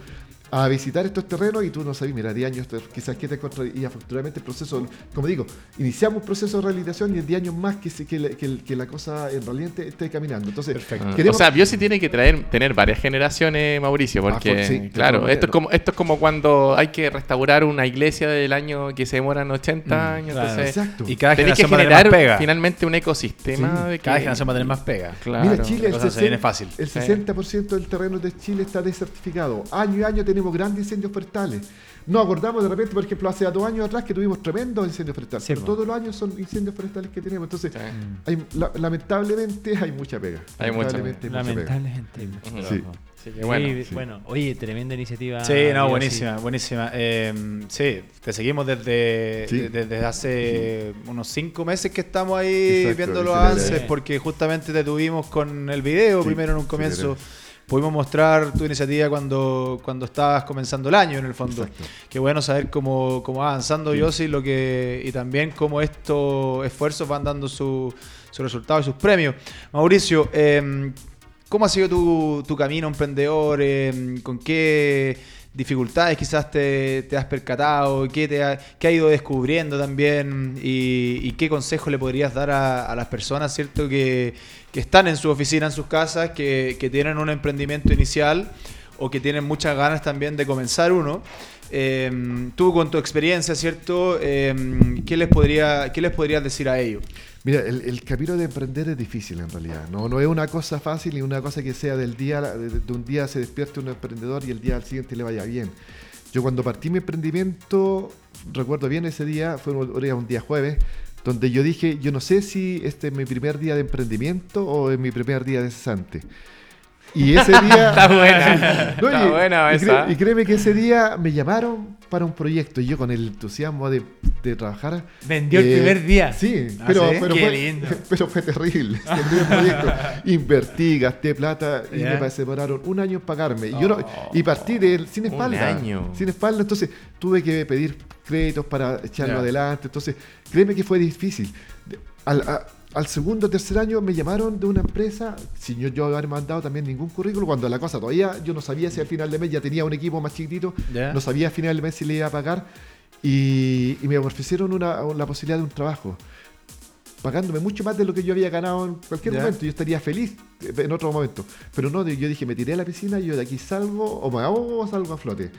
a visitar estos terrenos y tú no sabes, mira, 10 años quizás que te y afortunadamente el proceso, como digo, iniciamos un proceso de rehabilitación y en 10 años más que, que, que, la cosa en realidad esté caminando. Entonces, Perfecto. o sea, Biosi tiene que traer, tener varias generaciones, Mauricio, ah, porque, claro, esto es, como, esto es como cuando hay que restaurar una iglesia del año que se demoran 80 mm, años. Exacto. Y cada generación que generar pega. finalmente un ecosistema de que, Cada generación va a tener más pega. Claro. Mira, Chile, el, 60, fácil. el 60% del terreno de Chile está desertificado. Año y año tenemos grandes incendios forestales. Nos acordamos de repente, por ejemplo, hace dos años atrás que tuvimos tremendos incendios forestales. pero todos los años son incendios forestales que tenemos. Entonces, hay, lamentablemente hay mucha pega. Hay lamentablemente mucha pega. Lamentablemente. Sí. bueno, bueno, oye, tremenda iniciativa. Sí, no, buenísima, buenísima. Eh, sí, te seguimos desde, desde hace unos cinco meses que estamos ahí viendo los avances, porque justamente te tuvimos con el video primero en un comienzo pudimos mostrar tu iniciativa cuando, cuando estabas comenzando el año, en el fondo. Qué bueno saber cómo, cómo va avanzando sí. lo que, y también cómo estos esfuerzos van dando sus su resultados y sus premios. Mauricio, em, ¿cómo ha sido tu, tu camino emprendedor? Em, ¿Con qué dificultades quizás te, has percatado? ¿Qué, te ha, qué ha ido descubriendo también? Y, qué consejo le podrías dar a, a las personas, ¿cierto? Que, que están en su oficina, en sus casas, que, tienen un emprendimiento inicial o que tienen muchas ganas también de comenzar uno. Eh, tú con tu experiencia, ¿cierto? Em, ¿qué, les podría, ¿Qué les podrías decir a ellos? Mira, el, camino de emprender es difícil en realidad. No, no es una cosa fácil y una cosa que sea del día, de, un día se despierte un emprendedor y el día al siguiente le vaya bien. Yo cuando partí mi emprendimiento, recuerdo bien ese día, fue un día jueves, donde yo dije, yo no sé si este es mi primer día de emprendimiento o es mi primer día de cesante. Y ese [laughs] día... Está buena. Está buena esa. Y, créeme que ese día me llamaron para un proyecto y yo con el entusiasmo de, de trabajar... Vendió el eh, primer día. Sí, ah, pero, pero, fue, [laughs] pero fue terrible. [laughs] Invertí, gasté plata y me demoraron un año en pagarme. Y, yo no, y partí de, sin espalda. Un año. Sin espalda, entonces tuve que pedir créditos para echarlo adelante. Entonces, créeme que fue difícil. Al, al segundo o tercer año me llamaron de una empresa, sin yo, yo haber mandado también ningún currículo, cuando la cosa todavía yo no sabía si al final de mes ya tenía un equipo más chiquitito, no sabía al final de mes si le iba a pagar, y, me ofrecieron una, la posibilidad de un trabajo pagándome mucho más de lo que yo había ganado en cualquier momento. Yo estaría feliz en otro momento. Pero no, yo dije, me tiré a la piscina y yo de aquí salgo, o me hago o salgo a flote.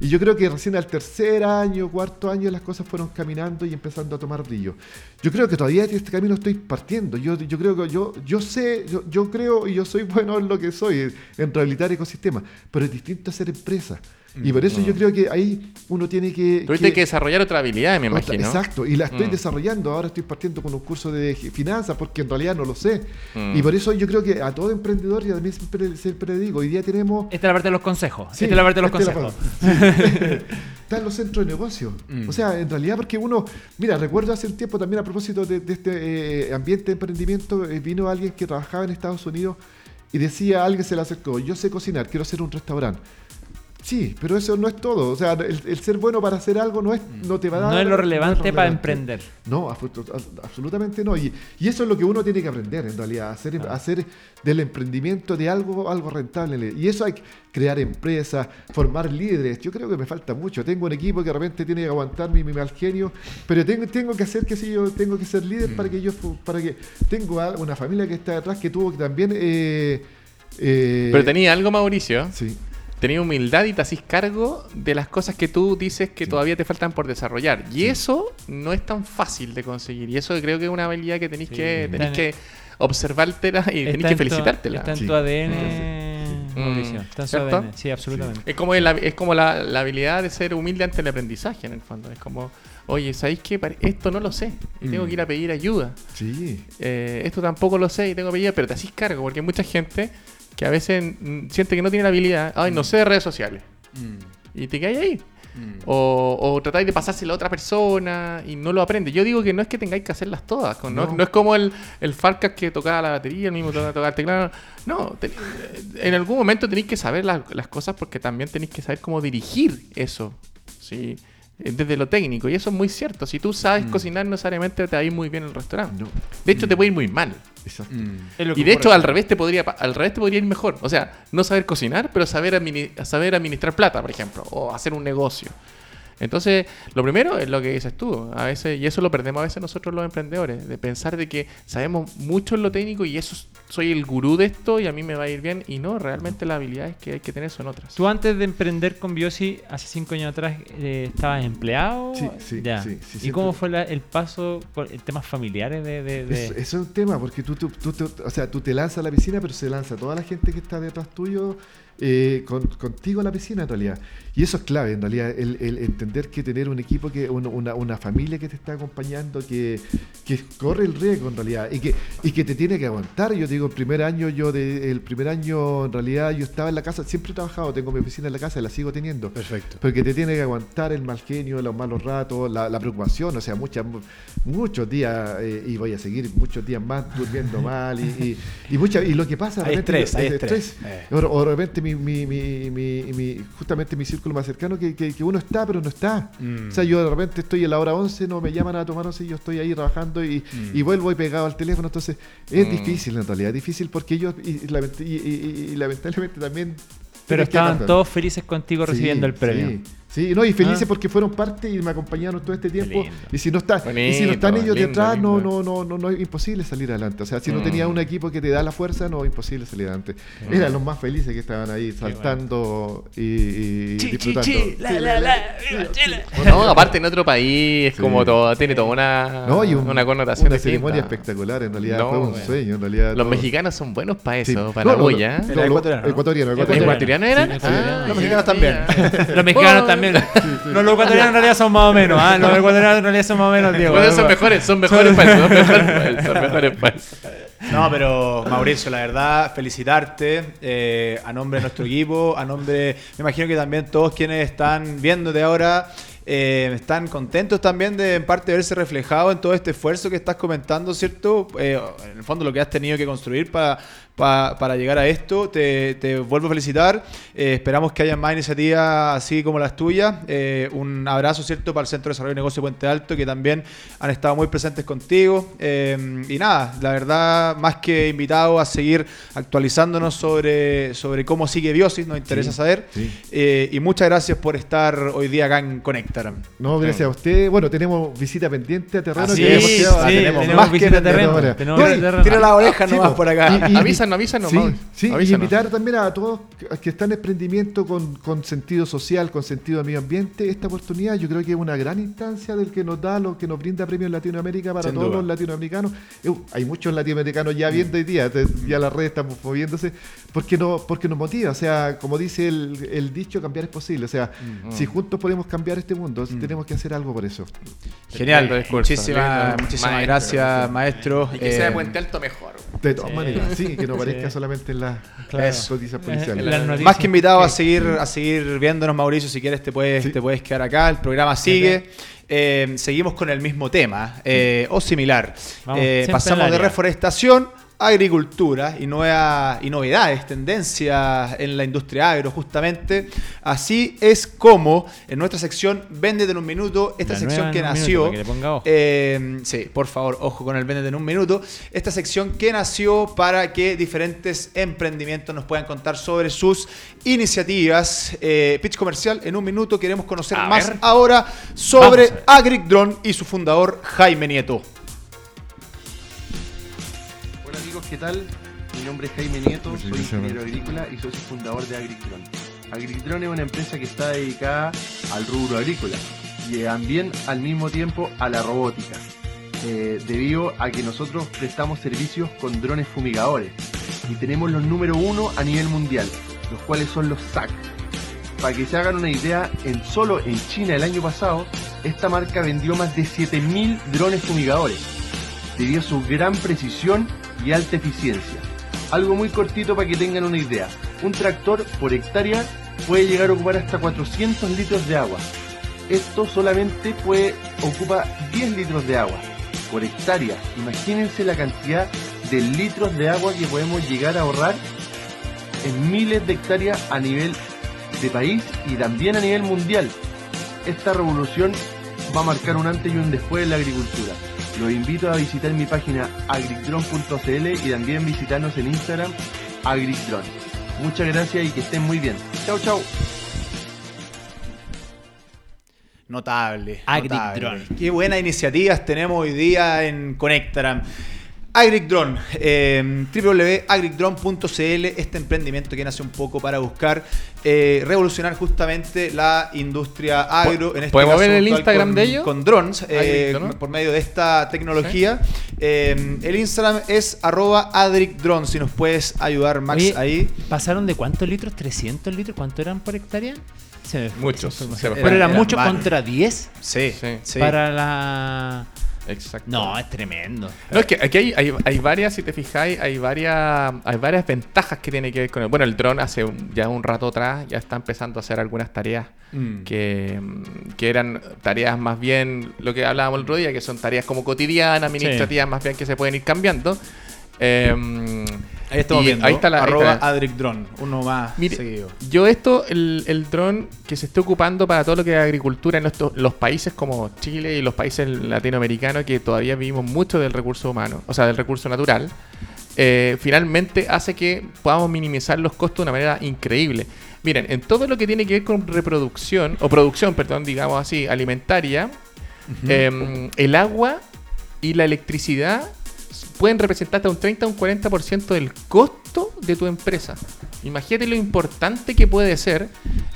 Y yo creo que recién al tercer año, cuarto año, las cosas fueron caminando y empezando a tomar brillo. Yo creo que todavía este camino estoy partiendo. Yo, yo creo que yo, yo sé, yo, yo creo y yo soy [laughs] bueno en lo que soy, en rehabilitar ecosistemas. Pero es distinto hacer empresa. Y por eso yo creo que ahí uno tiene que... Tuviste que, desarrollar otra habilidad, me otra- imagino. Exacto, y la estoy Mm. desarrollando. Ahora estoy partiendo con un curso de finanzas porque en realidad no lo sé. Mm. Y por eso yo creo que a todo emprendedor, y a mí siempre, siempre le digo, hoy día tenemos... Esta es la parte de los consejos. Sí, Esta es la parte de los esta es la consejos. parte. [laughs] Sí. [laughs] Están los centros de negocio. Mm. O sea, en realidad, porque uno, mira, recuerdo hace un tiempo también a propósito de, de este eh, ambiente de emprendimiento, eh, vino alguien que trabajaba en Estados Unidos y decía, a alguien se le acercó, yo sé cocinar, quiero hacer un restaurante. Sí, pero eso no es todo. O sea, el, el ser bueno para hacer algo no es, no te va a dar. No es lo relevante para relevante. emprender. No, absolutamente no. Y, y eso es lo que uno tiene que aprender, en realidad, hacer, hacer del emprendimiento de algo algo rentable. Y eso hay que crear empresas, formar líderes. Yo creo que me falta mucho. Tengo un equipo que de repente tiene que aguantar mi, mi mal genio, pero tengo, tengo que hacer, que si yo tengo que ser líder para que yo, para que tengo a- una familia que está detrás que tuvo que también... eh, eh, Pero tenía algo, Mauricio. Sí. Tenía humildad y te hacís cargo de las cosas que tú dices que todavía te faltan por desarrollar. Y eso no es tan fácil de conseguir. Y eso creo que es una habilidad que tenéis que, Está tenéis en- que observártela y tenéis que felicitártela. Está en Sí. tu ADN, Mm. Sí, absolutamente. Es como, el- es como la, la habilidad de ser humilde ante el aprendizaje, en el fondo. Es como, oye, ¿sabéis qué? Esto no lo sé y tengo Mm. que ir a pedir ayuda. Sí. Eh, esto tampoco lo sé y tengo que pedir, pero te hacís cargo, porque mucha gente que a veces mm, siente que no tiene la habilidad. Ay, no sé de redes sociales. Y te caes ahí. O, o tratáis de pasárselo a otra persona y no lo aprende. Yo digo que no es que tengáis que hacerlas todas. con- No, No. no es como el, el Farcas que tocaba la batería, el mismo tocaba el teclado. No, en algún momento tenéis que saber las, las cosas porque también tenéis que saber cómo dirigir eso. ¿sí? Desde lo técnico. Y eso es muy cierto. Si tú sabes cocinar, no necesariamente te va a ir muy bien en el restaurante. No. De hecho, te puede ir muy mal. Exacto. Que Y de hecho, al revés te podría al revés te podría ir mejor. O sea, no saber cocinar, pero saber, saber administrar plata, por ejemplo, o hacer un negocio. Entonces, lo primero es lo que dices tú, a veces, y eso lo perdemos a veces nosotros los emprendedores, de pensar de que sabemos mucho en lo técnico y eso soy el gurú de esto y a mí me va a ir bien. Y no, realmente las habilidades que hay que tener son otras. Tú antes de emprender con Biosi, hace cinco años atrás, eh, ¿estabas empleado? Sí, sí, Ya. sí, sí, ¿Y siempre- cómo fue la- el paso por temas familiares de...? de- de- Eso, eso es un tema, porque tú, tú, tú te- o sea, tú te lanzas a la piscina, pero se lanza toda la gente que está detrás tuyo eh, con- contigo a la piscina en realidad. Y eso es clave, en realidad, el, el entender que tener un equipo, que un- una, una familia que te está acompañando, que, que corre el riesgo en realidad, y que, y que te tiene que aguantar. Yo te digo, el primer año, yo de, el primer año en realidad yo estaba en la casa, siempre he trabajado, tengo mi oficina en la casa y la sigo teniendo. Perfecto. Porque te tiene que aguantar el mal genio, los malos ratos, la, la preocupación, o sea, muchas, mu- muchos días, eh, y voy a seguir muchos días más durmiendo [laughs] mal, y, y, y, mucha- y lo que pasa, Hay estrés, hay es estrés. Eh. O, o de repente mi, mi, mi, mi, mi- justamente mi círculo más cercano, que, que, que uno está, pero no está. Mm. O sea, yo de repente estoy en la hora 11, no me llaman a tomar once, y yo estoy ahí trabajando y, Mm. y vuelvo y pegado al teléfono, entonces es Mm. difícil en realidad, es difícil porque ellos, y, y lament- y- y- y lamentablemente también... Pero estaban todos felices contigo recibiendo Sí, el premio. Sí, sí, no, y felices Ah. porque fueron parte y me acompañaron todo este tiempo. Y si no está, y si Bonito, no están ellos lindo, detrás, no, lindo. no, no, no, no es imposible salir adelante. O sea, si no Mm. tenía un equipo que te da la fuerza, no es imposible salir adelante. Eran los más felices que estaban ahí saltando y, y disfrutando. Sí, la, la, No, aparte en otro país es Sí. como todo, tiene toda una, No, y un- una connotación una distinta. ceremonia espectacular, en realidad No, fue un bueno. sueño, en realidad. Los todo. mexicanos son buenos para eso, Sí. para No, la no, bulla. no, no, ecuatoriano, ¿no? ecuatoriano, Sí, ecuatoriano. ¿Ecuatoriano eran? Los mexicanos también. Los mexicanos Oh. También. No, los ecuatorianos en realidad son más o menos. ¿ah? Los ecuatorianos en realidad son más o menos, Diego. Bueno, son mejores, son mejores para eso, son mejores son eso. No, pero Mauricio, la verdad, felicitarte eh, a nombre de nuestro equipo, a nombre, me imagino que también todos quienes están viéndote ahora eh, están contentos también de en parte verse reflejado en todo este esfuerzo que estás comentando, ¿cierto? Eh, en el fondo lo que has tenido que construir para pa- para llegar a esto. Te, te vuelvo a felicitar. Eh, esperamos que haya más iniciativas así como las tuyas. Eh, un abrazo, ¿cierto?, para el Centro de Desarrollo de Negocio de Puente Alto, que también han estado muy presentes contigo. Eh, y nada, la verdad, más que invitado a seguir actualizándonos sobre, sobre cómo sigue Biosis, nos interesa Sí, saber. sí. Eh, y muchas gracias por estar hoy día acá en Conecta. Instagram. No, gracias a usted. Bueno, tenemos visita pendiente a terreno. Así que es, hemos sí, quedado- sí, tenemos tenemos más que visita vender terreno. Tenemos. Tira la oreja nomás po. por acá. Y- y- Avísanos, avísanos, Sí, Mauri. sí, y invitar también a todos que están en emprendimiento con, con sentido social, con sentido de medio ambiente. Esta oportunidad yo creo que es una gran instancia del que nos da, lo que nos brinda Premios Latinoamérica para Sin todos duda. los latinoamericanos. Eh, hay muchos latinoamericanos ya viendo hoy día, ya las redes están moviéndose, porque, no, porque nos motiva. O sea, como dice el, el dicho, cambiar es posible. O sea, Mm. si juntos podemos cambiar este mundo, tenemos que hacer algo por eso. Genial. Muchísimas, muchísimas Maestro. gracias, maestro. Y que sea Eh, de Puente Alto mejor. De todas maneras, sí, que no parezca solamente en las Claro. noticias policiales. Eh, las noticias. Más que invitado a seguir, a seguir viéndonos, Mauricio, si quieres te puedes, te puedes quedar acá, el programa sigue. Eh, seguimos con el mismo tema, eh, o similar. Vamos, Eh, pasamos de reforestación agricultura y, nueva, y novedades, tendencias en la industria agro, justamente. Así es como en nuestra sección Véndete en un minuto, esta La sección que nació... que. Eh, sí, por favor, ojo con el Véndete en un minuto. Esta sección que nació para que diferentes emprendimientos nos puedan contar sobre sus iniciativas. Eh, pitch comercial en un minuto. Queremos conocer A más ver. ahora sobre Vamos a ver. Agric Drone y su fundador Jaime Nieto. ¿Qué tal? Mi nombre es Jaime Nieto, Muchas soy gracias, ingeniero agrícola y soy fundador de Agrictron. Agrictron es una empresa que está dedicada al rubro agrícola y también al mismo tiempo a la robótica, eh, debido a que nosotros prestamos servicios con drones fumigadores y tenemos los número uno a nivel mundial, los cuales son los SAC. Para que se hagan una idea, en solo en China el año pasado, esta marca vendió más de 7.000 drones fumigadores debido a su gran precisión y alta eficiencia. Algo muy cortito para que tengan una idea. Un tractor por hectárea puede llegar a ocupar hasta 400 litros de agua. Esto solamente puede ocupa 10 litros de agua por hectárea. Imagínense la cantidad de litros de agua que podemos llegar a ahorrar en miles de hectáreas a nivel de país y también a nivel mundial. Esta revolución va a marcar un antes y un después en la agricultura. Los invito a visitar mi página agricdron.cl y también visitarnos en Instagram agricdron. Muchas gracias y que estén muy bien. Chao, chao. Notable. Drone. Qué buenas iniciativas tenemos hoy día en Conectaram. Agric Drone, eh, www.agricdrone.cl, este emprendimiento que nace un poco para buscar eh, revolucionar justamente la industria agro. En este ¿Podemos caso ver el Instagram con- de ellos? Con drones, eh, por medio de esta tecnología. Eh, el Instagram es arroba adricdrone, si nos puedes ayudar, Max, Oye, ahí. ¿Pasaron de cuántos litros? ¿300 litros? ¿Cuánto eran por hectárea? Se me fue Muchos, se me Pero era Eran mucho varios. contra 10 Sí, Sí. sí. para la... Exacto. No, es tremendo. No, es que aquí hay, hay, hay varias, si te fijáis, hay varias, hay varias ventajas que tiene que ver con el. Bueno, el dron hace un- ya un rato atrás ya está empezando a hacer algunas tareas Mm. que, que eran tareas más bien, lo que hablábamos el otro día, que son tareas como cotidianas, administrativas, más bien que se pueden ir cambiando. Eh, Ahí estamos y viendo. Ahí está la. arroba está la- adricdrone, uno más Mire, seguido. Yo esto, el, el dron que se está ocupando para todo lo que es agricultura en nuestros- los países como Chile y los países latinoamericanos que todavía vivimos mucho del recurso humano, o sea, del recurso natural, eh, finalmente hace que podamos minimizar los costos de una manera increíble. Miren, en todo lo que tiene que ver con reproducción, o producción, perdón, digamos así, alimentaria, em, el agua y la electricidad pueden representar hasta un 30 o un 40% del costo de tu empresa. Imagínate lo importante que puede ser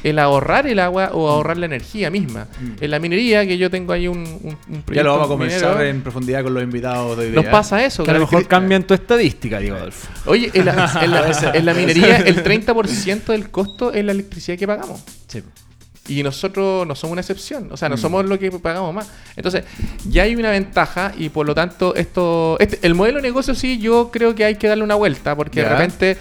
el ahorrar el agua o ahorrar la energía misma. En la minería, que yo tengo ahí un, un, un Ya lo vamos a proyecto conversar minero, en profundidad con los invitados de hoy Nos día. pasa eso. Que a lo mejor cambian tu estadística, digo, Adolfo. Oye, en la, en la- [laughs] en la minería el 30% del costo es la electricidad que pagamos. Sí. Y nosotros no somos una excepción, o sea, Mm. no somos lo que pagamos más. Entonces, ya hay una ventaja y por lo tanto, esto, este- el modelo de negocio sí, yo creo que hay que darle una vuelta, porque de repente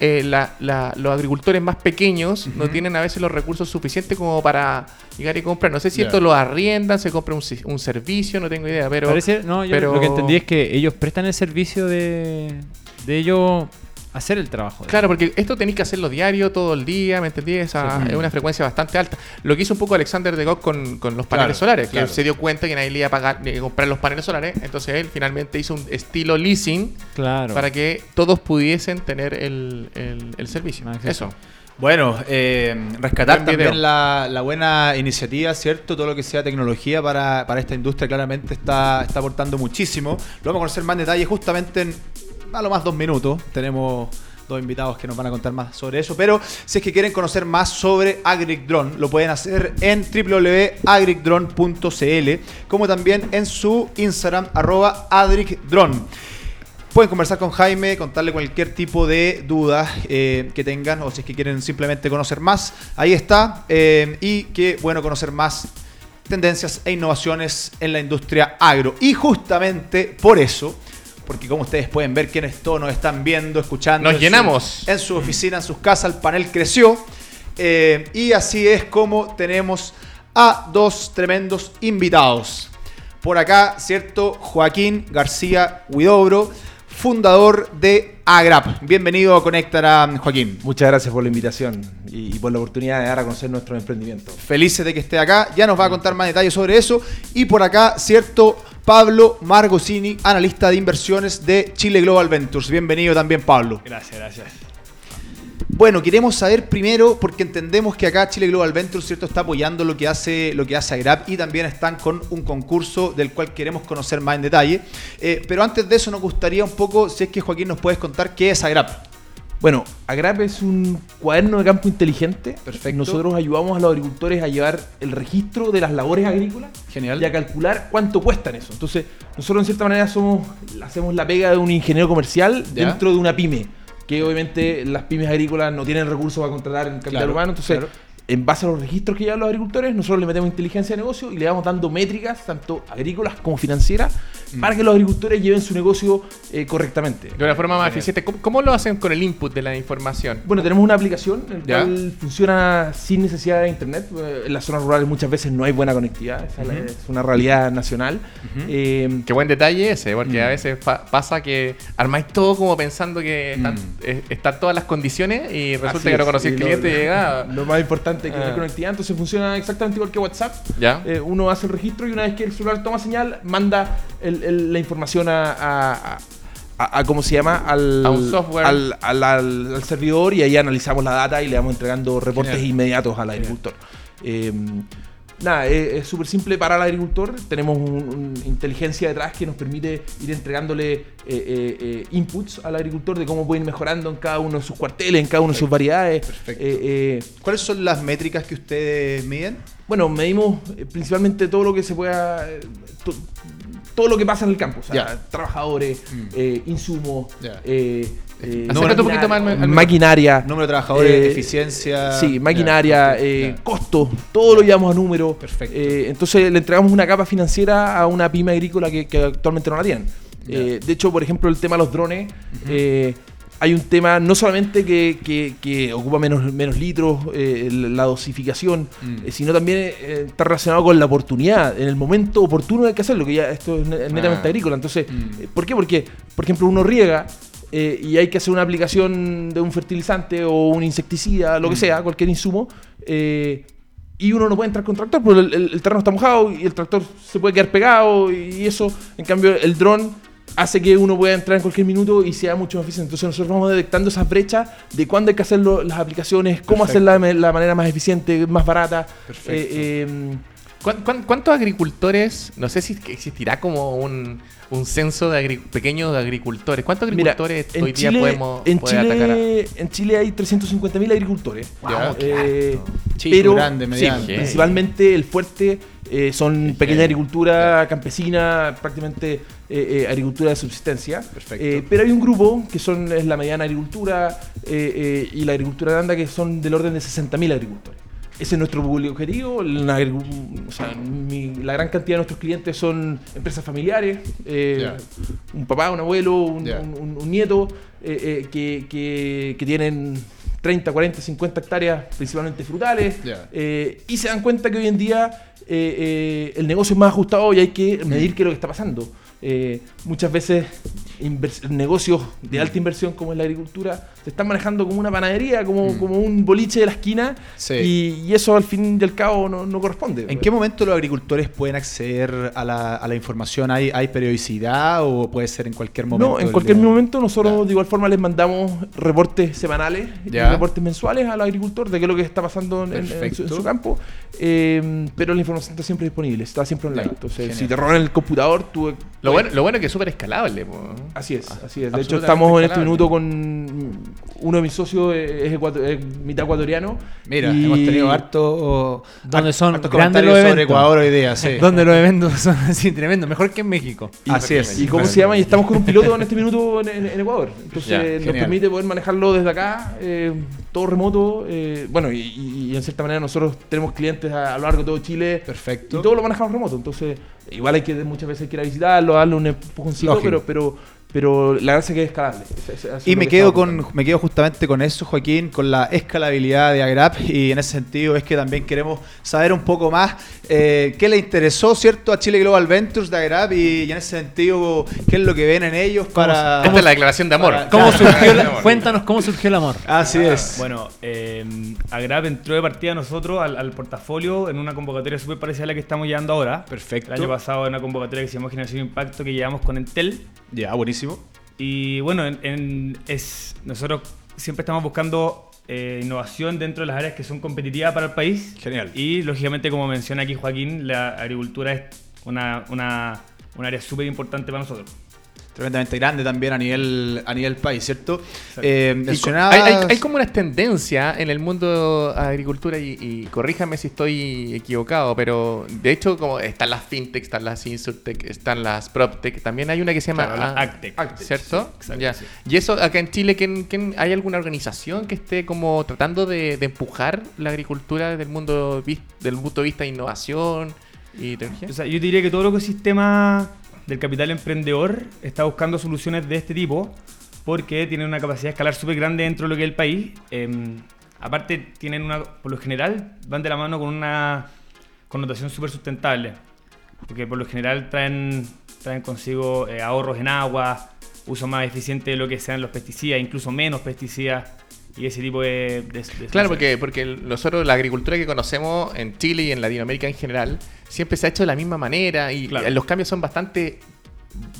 eh, la- la- los agricultores más pequeños no tienen a veces los recursos suficientes como para llegar y comprar. No sé si esto lo arriendan, se compra un, un servicio, no tengo idea, pero... Parece, no, yo pero- lo que entendí es que ellos prestan el servicio de, de ellos hacer el trabajo. Claro, porque esto tenéis que hacerlo diario, todo el día, ¿me entendí? Esa, Es una frecuencia bastante alta. Lo que hizo un poco Alexander de Gaulle con, con los paneles Claro, solares, que claro. se dio cuenta que nadie le iba a pagar ni a comprar los paneles solares, entonces él finalmente hizo un estilo leasing Claro. para que todos pudiesen tener el, el- el servicio. Más Eso. Bueno, eh, rescatar Buen también la, la buena iniciativa, ¿cierto? Todo lo que sea tecnología para, para esta industria claramente está, está aportando muchísimo. Lo vamos a conocer más en detalle justamente en a lo más dos minutos. Tenemos dos invitados que nos van a contar más sobre eso. Pero si es que quieren conocer más sobre AgricDrone, lo pueden hacer en www.agricdrone.cl, como también en su Instagram, arroba. Pueden conversar con Jaime, contarle cualquier tipo de duda eh, que tengan o si es que quieren simplemente conocer más. Ahí está. eh, y que bueno conocer más tendencias e innovaciones en la industria agro. Y justamente por eso, porque como ustedes pueden ver quienes todos nos están viendo, escuchando. Nos llenamos. en su oficina, en sus casas, el panel creció. eh, y así es como tenemos a dos tremendos invitados. Por acá, ¿cierto? Joaquín García Huidobro, fundador de Agrap. Bienvenido a Conectar, Joaquín. Muchas gracias por la invitación y, y por la oportunidad de dar a conocer nuestro emprendimiento. Felices de que esté acá. Ya nos va a contar más detalles sobre eso. Y por acá, ¿cierto? Pablo Margocini, analista de inversiones de Chile Global Ventures. Bienvenido también, Pablo. Gracias, gracias. Bueno, queremos saber primero, porque entendemos que acá Chile Global Ventures ¿cierto? está apoyando lo que hace lo que hace Agrap y también están con un concurso del cual queremos conocer más en detalle. Eh, pero antes de eso nos gustaría un poco, si es que Joaquín nos puedes contar qué es Agrap. Bueno, Agrap es un cuaderno de campo inteligente. Perfecto. Nosotros ayudamos a los agricultores a llevar el registro de las labores agrícolas Genial. y a calcular cuánto cuestan eso. Entonces, nosotros en cierta manera somos, hacemos la pega de un ingeniero comercial Ya. dentro de una pyme. Que obviamente las pymes agrícolas no tienen recursos para contratar en capital Claro, humano. Entonces, claro. en base a los registros que llevan los agricultores, nosotros le metemos inteligencia de negocio y le vamos dando métricas, tanto agrícolas como financieras, Mm. para que los agricultores lleven su negocio eh, correctamente. De una forma más eficiente. ¿Cómo, cómo lo hacen con el input de la información? Bueno, tenemos una aplicación en la cual funciona sin necesidad de internet. Eh, En las zonas rurales muchas veces no hay buena conectividad, esa es una realidad nacional. Eh, Qué buen detalle ese, porque a veces pa- pasa que armáis todo como pensando que están, eh, están todas las condiciones y resulta así que no conocí el lo- cliente y llega. [laughs] Lo más importante es que Ah. la conectividad, entonces funciona exactamente igual que WhatsApp. ¿Ya? Eh, uno hace el registro y una vez que el celular toma señal, manda el- el- la información a, a- a- a- a- ¿cómo se llama? Al, A un software. Al, al- al- al servidor y ahí analizamos la data y le vamos entregando reportes Genial. inmediatos al agricultor. Eh, nada, es súper simple para el agricultor. Tenemos un- un inteligencia detrás que nos permite ir entregándole eh, eh, eh, inputs al agricultor de cómo puede ir mejorando en cada uno de sus cuarteles, en cada una de sus variedades. Perfecto. Eh, eh, ¿Cuáles son las métricas que ustedes miden? bueno, medimos eh, principalmente todo lo que se pueda. eh, to- todo lo que pasa en el campo. O sea, trabajadores, eh, insumos, Ya. eh, eh, Acércate un poquito más al- al- maquinaria. Número de trabajadores, eh, eficiencia. Sí, maquinaria, Ya, eh, ya. costos, todo lo llevamos a número. Perfecto. Eh, entonces le entregamos una capa financiera a una pyme agrícola que, que actualmente no la tienen. Eh, de hecho, por ejemplo, el tema de los drones, eh, hay un tema no solamente que, que- que ocupa menos, menos litros, eh, la dosificación, Mm. eh, sino también eh, está relacionado con la oportunidad, en el momento oportuno hay que hacerlo, que ya esto es ne- netamente Ah. agrícola. Entonces, Mm. ¿por qué? Porque, por ejemplo, uno riega y hay que hacer una aplicación de un fertilizante o un insecticida, lo que sea, cualquier insumo, y uno no puede entrar con tractor porque el, el- el terreno está mojado y el tractor se puede quedar pegado y eso, en cambio, el dron hace que uno pueda entrar en cualquier minuto y sea mucho más eficiente. Entonces nosotros vamos detectando esas brechas de cuándo hay que hacer lo- las aplicaciones, cómo hacerla de la manera más eficiente, más barata. Perfecto. Eh, eh, ¿Cuán- cuán- ¿Cuántos agricultores, no sé si existirá como un, un censo de agri- pequeños agricultores? ¿Cuántos Mira, agricultores en hoy día Chile, podemos en poder atacar? a- Chile, en Chile hay 350.000 agricultores. Ya. Eh, pero grande, mediano. sí, principalmente el fuerte eh, son pequeña agricultura campesina, prácticamente eh, eh, agricultura de subsistencia. Perfecto. Pero hay un grupo que son es la mediana agricultura y la agricultura grande que son del orden de 60.000 agricultores. Ese es nuestro público objetivo. La, agricu- o sea, mi- la gran cantidad de nuestros clientes son empresas familiares, un papá, un abuelo, un, Ya. un- un- un nieto, que, que- que tienen 30, 40, 50 hectáreas, principalmente frutales, eh, y se dan cuenta que hoy en día eh, eh, el negocio es más ajustado y hay que medir qué es lo que está pasando. eh, muchas veces negocios de alta inversión como es la agricultura se están manejando como una panadería, como, Mm. como un boliche de la esquina Sí. y, y eso al fin y al cabo no, no corresponde. ¿En qué momento los agricultores pueden acceder a la, a la información? ¿Hay, ¿Hay periodicidad o puede ser en cualquier momento? No, en cualquier día? momento nosotros de igual forma les mandamos reportes semanales y reportes mensuales al agricultor de qué es lo que está pasando en, en- en su, en Perfecto. su campo, eh, pero la información está siempre disponible, está siempre online. Entonces, genial. si te roban el computador, tú... Lo bueno, lo bueno es que es súper escalable. po. Así es, así es. De hecho, estamos en este minuto con uno de mis socios, eh, es, mitad ecuatoriano. Mira, y- hemos tenido harto, Donde son hartos grandes comentarios los sobre eventos. Ecuador hoy día, sí. [laughs] Donde los eventos son así tremendos, mejor que en México. Así es. ¿Y cómo se llama? Y estamos con un piloto en este minuto en, en- en Ecuador. Entonces Ya, nos permite poder manejarlo desde acá, eh, todo remoto. eh, bueno, y, en cierta manera nosotros tenemos clientes a, a lo largo de todo Chile. Perfecto. Y todo lo manejamos remoto. Entonces, igual hay que muchas veces hay que ir a visitarlo, darle un empujoncito, Lógico. pero, pero, pero la gracia es que es escalable. Es Y me que quedo con buscando. me quedo justamente con eso, Joaquín, con la escalabilidad de Agrap y en ese sentido es que también queremos saber un poco más eh, qué le interesó, ¿cierto?, a Chile Global Ventures de Agrap y, y en ese sentido qué es lo que ven en ellos para... Esta es la declaración de amor. para- ¿Cómo Claro. surgió la- cuéntanos cómo surgió el amor. Así es. Bueno, eh, Agrap entró de partida a nosotros al, al portafolio en una convocatoria súper parecida a la que estamos llevando ahora. Perfecto. El año pasado en una convocatoria que se llamó Generación Impacto que llevamos con Entel. Ya, buenísimo. Y bueno, en- en- es, nosotros siempre estamos buscando eh, innovación dentro de las áreas que son competitivas para el país. Genial. Y lógicamente, como menciona aquí Joaquín, la agricultura es una, una, un área súper importante para nosotros. Tremendamente grande también a nivel a nivel país, ¿cierto? Eh, mencionabas... hay, hay- hay como una tendencia en el mundo de agricultura y, y corríjame si estoy equivocado, pero de hecho como están las fintech, están las insurtech, están las proptech, también hay una que se llama Claro, la ah, Agtech. ¿cierto? Ya. sí. Y eso acá en Chile, ¿quién- quién- ¿hay alguna organización que esté como tratando de, de empujar la agricultura desde el mundo del punto de vista de innovación y tecnología? O sea, yo diría que todo el ecosistema del capital emprendedor está buscando soluciones de este tipo porque tienen una capacidad de escalar súper grande dentro de lo que es el país. Eh, aparte, tienen una, por lo general, van de la mano con una connotación súper sustentable. Porque por lo general traen, traen consigo eh, ahorros en agua, uso más eficiente de lo que sean los pesticidas, incluso menos pesticidas y ese tipo de... de- de Claro, porque, porque nosotros la agricultura que conocemos en Chile y en Latinoamérica en general siempre se ha hecho de la misma manera y Claro. los cambios son bastante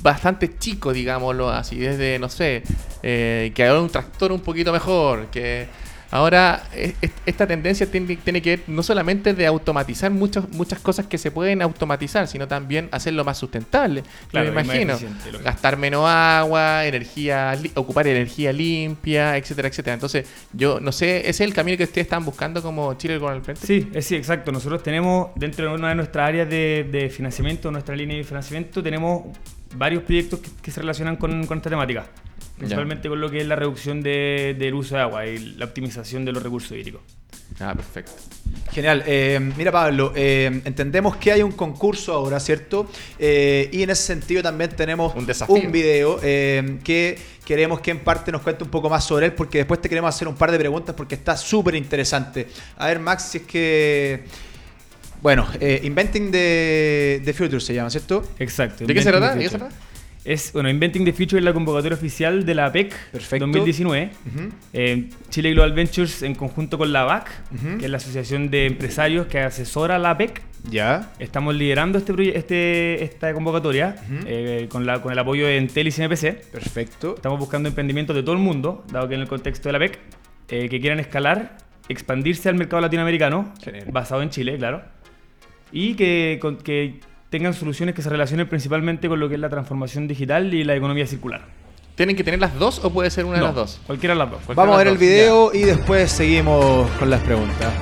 bastante chicos, digámoslo así, desde, no sé, eh, que ahora un tractor un poquito mejor, que ahora es- es- esta tendencia tiene, que ver no solamente de automatizar muchas muchas cosas que se pueden automatizar, sino también hacerlo más sustentable. Claro, me imagino, gastar menos agua, energía, ocupar energía limpia, etcétera, etcétera. Entonces, yo no sé, ¿ese es el camino que ustedes están buscando como Chile con el frente? Sí, es, sí, exacto. Nosotros tenemos, dentro de una de nuestras áreas de, de financiamiento, nuestra línea de financiamiento, tenemos varios proyectos que, que se relacionan con, con esta temática. Principalmente con lo que es la reducción de- del uso de agua y la optimización de los recursos hídricos. Ah, perfecto. Genial. Eh, mira, Pablo, eh, entendemos que hay un concurso ahora, ¿cierto? Eh, y en ese sentido también tenemos Un video eh, que queremos que en parte nos cuente un poco más sobre él, porque después te queremos hacer un par de preguntas porque está súper interesante. A ver, Max, si es que... Bueno, eh, Inventing the, the Future se llama, ¿cierto? Exacto. ¿De qué se trata? ¿De qué se trata? Es, bueno, Inventing the Future es la convocatoria oficial de la APEC Perfecto. 2019. Ujú. Eh, Chile Global Ventures en conjunto con la Ujú. que es la asociación de empresarios que asesora a la APEC. Ya. Estamos liderando este, este esta convocatoria eh, con, la, con el apoyo de Entel y CNPC. Perfecto. Estamos buscando emprendimientos de todo el mundo, dado que en el contexto de la PEC, eh, que quieran escalar, expandirse al mercado latinoamericano, Genial. basado en Chile, claro, y que, que tengan soluciones que se relacionen principalmente con lo que es la transformación digital y la economía circular. ¿Tienen que tener las dos o puede ser una de las dos? Cualquiera de las dos. Vamos a ver el video y después seguimos con las preguntas.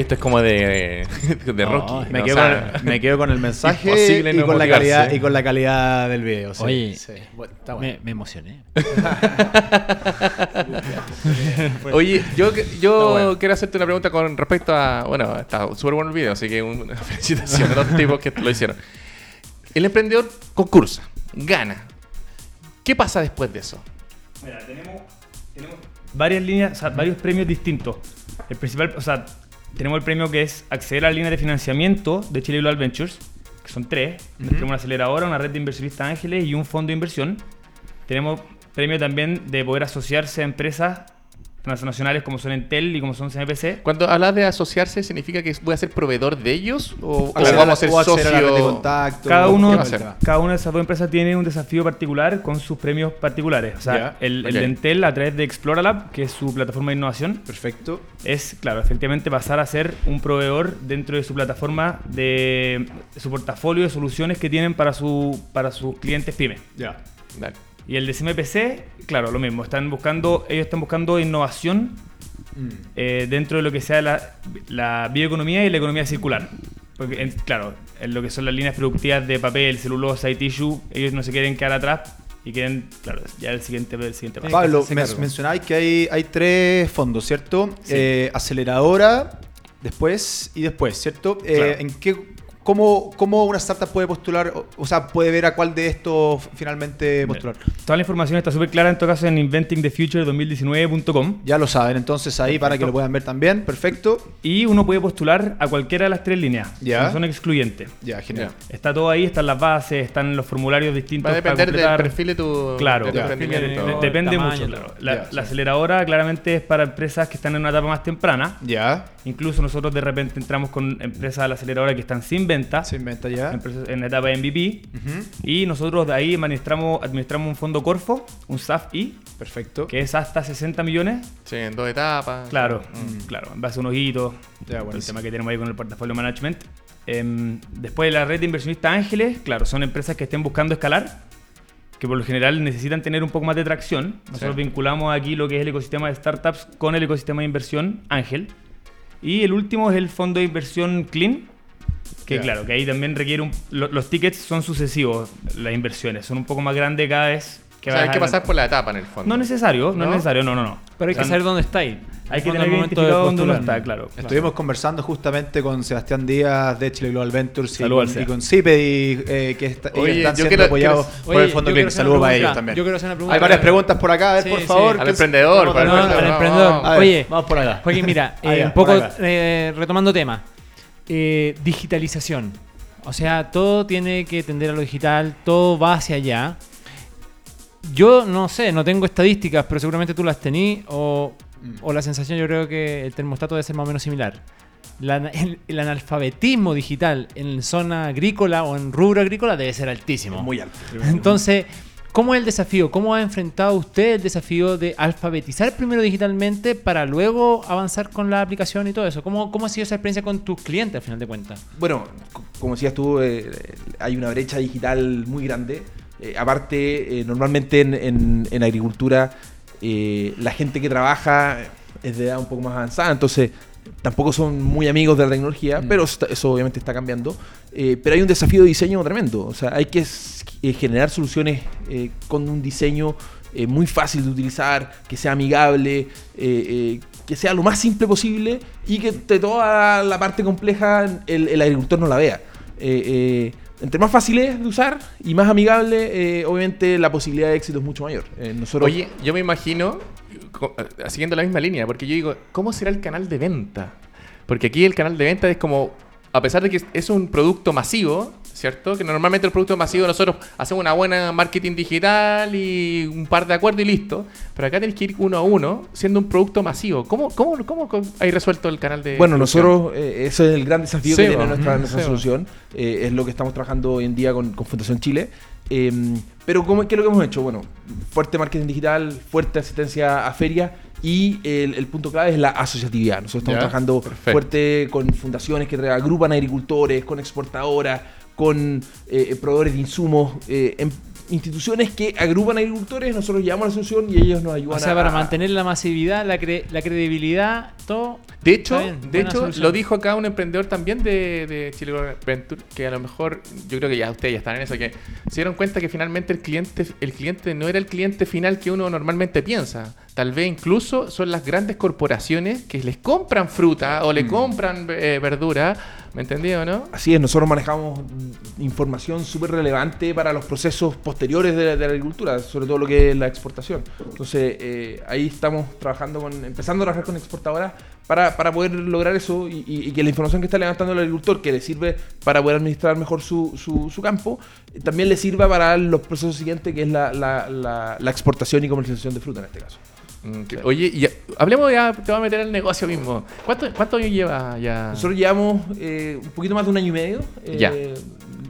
Oye, esto es como de, de Rocky. Me, ¿no? quedo O sea, con, me quedo con el mensaje y, no con la calidad, y con la calidad del video. sí. Oye, Sí, bueno, está bueno. Me, me emocioné. [laughs] Oye, yo, yo bueno. quiero hacerte una pregunta con respecto a. Bueno, está súper bueno el video, así que una [laughs] felicitación a los tipos que lo hicieron. El emprendedor concursa, gana. ¿Qué pasa después de eso? Mira, tenemos, tenemos varias líneas, o sea, varios premios distintos. El principal, o sea, tenemos el premio que es acceder a la línea de financiamiento de Chile Global Ventures, que son tres. Tenemos una aceleradora, una red de inversionistas ángeles y un fondo de inversión. Tenemos premio también de poder asociarse a empresas transnacionales como son Entel y como son CMPC. Cuando hablas de asociarse, ¿significa que voy a ser proveedor de ellos? ¿O, o vamos a ser o acceder a la red de socio? contacto. Cada ¿Qué uno, cada una de esas dos empresas tiene un desafío particular con sus premios particulares. O sea, el, el ok. de Entel a través de Exploralab, que es su plataforma de innovación, Perfecto. es, claro, efectivamente pasar a ser un proveedor dentro de su plataforma de, de su portafolio de soluciones que tienen para, su, para sus clientes pymes. Ya. Dale. Y el de CMPC, claro, lo mismo. Están buscando, ellos están buscando innovación eh, dentro de lo que sea la, la bioeconomía y la economía circular. Porque, en- claro, en lo que son las líneas productivas de papel, celulosa y tissue, ellos no se quieren quedar atrás y quieren, claro, ya el siguiente, el siguiente paso. Pablo, men- cargo. mencionabais que hay, hay tres fondos, ¿cierto? Eh, aceleradora, después y después, ¿cierto? Eh, Claro. ¿En qué, cómo, cómo una startup puede postular, o, sea, puede ver a cuál de estos finalmente postular? Toda la información está súper clara en todo caso en inventingthefuture2019.com Ya lo saben, entonces ahí para que lo puedan ver también, perfecto. y uno puede postular a cualquiera de las tres líneas. Ya. No son excluyentes. Ya, genial. Está todo ahí, están las bases, están los formularios distintos. Va a para depender del perfil de tu, Claro, de tu emprendimiento. De- depende tamaño, mucho. claro. La, Ya, la sí. aceleradora claramente es para empresas que están en una etapa más temprana. Ya, Incluso nosotros de repente entramos con empresas a la aceleradora que están sin venta, se inventa ya. en etapa de MVP. Ujú, Y nosotros de ahí administramos, administramos un fondo Corfo, un SAF-I, Perfecto. que es hasta 60 millones. Sí, en dos etapas. Claro, Mm. claro, en base a unos hitos, Ya, el buenísimo. tema que tenemos ahí con el portafolio management. Em, después la red de inversionistas ángeles, claro, son empresas que estén buscando escalar, que por lo general necesitan tener un poco más de tracción. Nosotros Sí. vinculamos aquí lo que es el ecosistema de startups con el ecosistema de inversión ángel. Y el último es el fondo de inversión Clean, que claro, que ahí también requiere un... lo- los tickets son sucesivos, las inversiones, son un poco más grandes cada vez. O sea, hay que pasar por la etapa en el fondo. No necesario, no, ¿No? es necesario, no, no, no. Pero hay O sea, que saber dónde está ahí. hay que En el tener momento de dónde uno está, claro. Estuvimos conversando justamente con Sebastián Díaz de Chile Global Ventures y Saludos SEA. y con CIPE, eh, que está- ellos Oye, están siendo quiero- apoyados quiero- por Oye, el Fondo una Saludos para ellos también. Yo quiero hacer una pregunta. Hay varias preguntas por acá, a ver, Sí, por sí. favor. Al que- emprendedor, para el tener- No, emprendedor. al emprendedor. Oye, vamos por acá. Joaquín, mira, eh, un poco eh, retomando tema. Eh, digitalización. O sea, todo tiene que tender a lo digital, todo va hacia allá. Yo no sé, no tengo estadísticas, pero seguramente tú las tení o, o la sensación yo creo que el termostato debe ser más o menos similar. La- el, el analfabetismo digital en zona agrícola o en rubro agrícola debe ser altísimo. Muy alto. Entonces, ¿cómo es el desafío? ¿Cómo ha enfrentado usted el desafío de alfabetizar primero digitalmente para luego avanzar con la aplicación y todo eso? ¿Cómo, cómo ha sido esa experiencia con tus clientes al final de cuentas? Bueno, como decías tú, eh, hay una brecha digital muy grande. Eh, aparte, eh, normalmente en, en- en agricultura, eh, la gente que trabaja es de edad un poco más avanzada, entonces tampoco son muy amigos de la tecnología, pero eso, obviamente está cambiando. Eh, pero hay un desafío de diseño tremendo. O sea, hay que eh, generar soluciones eh, con un diseño muy fácil de utilizar, que sea amigable, que sea lo más simple posible y que de toda la parte compleja el, el agricultor no la vea. Entre más fácil es de usar y más amigable, obviamente la posibilidad de éxito es mucho mayor. Nosotros, Oye, yo me imagino, siguiendo la misma línea, porque yo digo, ¿cómo será el canal de venta? Porque aquí el canal de venta es como, a pesar de que es- es un producto masivo, ¿cierto? Que normalmente el producto masivo nosotros hacemos una buena marketing digital y un par de acuerdos y listo. Pero acá tenés que ir uno a uno siendo un producto masivo. ¿Cómo, cómo, cómo hay resuelto el canal de Bueno, nosotros, eh, ese es el gran desafío Sí, que tiene nuestra, Ujú, nuestra sí, solución. eh, es lo que estamos trabajando hoy en día con, con Fundación Chile. Eh, pero ¿cómo, ¿qué es lo que hemos hecho? Bueno, fuerte marketing digital, fuerte asistencia a ferias y el, el punto clave es la asociatividad. Nosotros estamos trabajando perfecto. fuerte con fundaciones que agrupan agricultores, con exportadoras, con eh, proveedores de insumos, eh, em- instituciones que agrupan agricultores, nosotros llevamos la solución y ellos nos ayudan O sea, a- para a- mantener la masividad, la, cre- la credibilidad, todo. De hecho, bien, de hecho solución. lo dijo acá un emprendedor también de, de Chile Venture, que a lo mejor, yo creo que ya ustedes ya están en eso, que se dieron cuenta que finalmente el cliente, el cliente no era el cliente final que uno normalmente piensa. Tal vez incluso son las grandes corporaciones que les compran fruta o le compran eh, verdura. ¿Me entendí o no? Así es, nosotros manejamos mm, información súper relevante para los procesos posteriores de, de la agricultura, sobre todo lo que es la exportación. Entonces, eh, ahí estamos trabajando con, empezando a trabajar con exportadoras para, para poder lograr eso y, y- y que la información que está levantando el agricultor, que le sirve para poder administrar mejor su, su- su campo, eh, también le sirva para los procesos siguientes, que es la, la- la- la exportación y comercialización de fruta en este caso. Mm, Oye, y ya- hablemos ya, te voy a meter al negocio mismo. ¿Cuánto, cuánto años lleva ya? Nosotros llevamos eh, un poquito más de un año y medio. eh, Ya.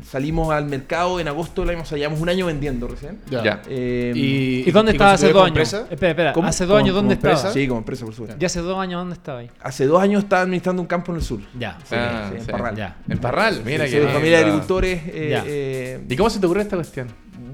Salimos al mercado en agosto del año pasado, llevamos un año vendiendo recién. Ya. Eh, ¿Y, ¿Y dónde y estaba hace dos años? empresa? Espera, espera. ¿Cómo? ¿Hace dos años ¿Como- dónde como empresa? estaba? Sí, como empresa, por supuesto. ¿Ya hace dos años dónde estaba ahí? Hace dos años estaba administrando un campo en el sur. Ya. Sí, Ah, sí, en sí. Parral. Ya. En Parral, mira Sí, que. familia de agricultores. eh, Ya. eh, ¿Y cómo se te ocurre esta cuestión?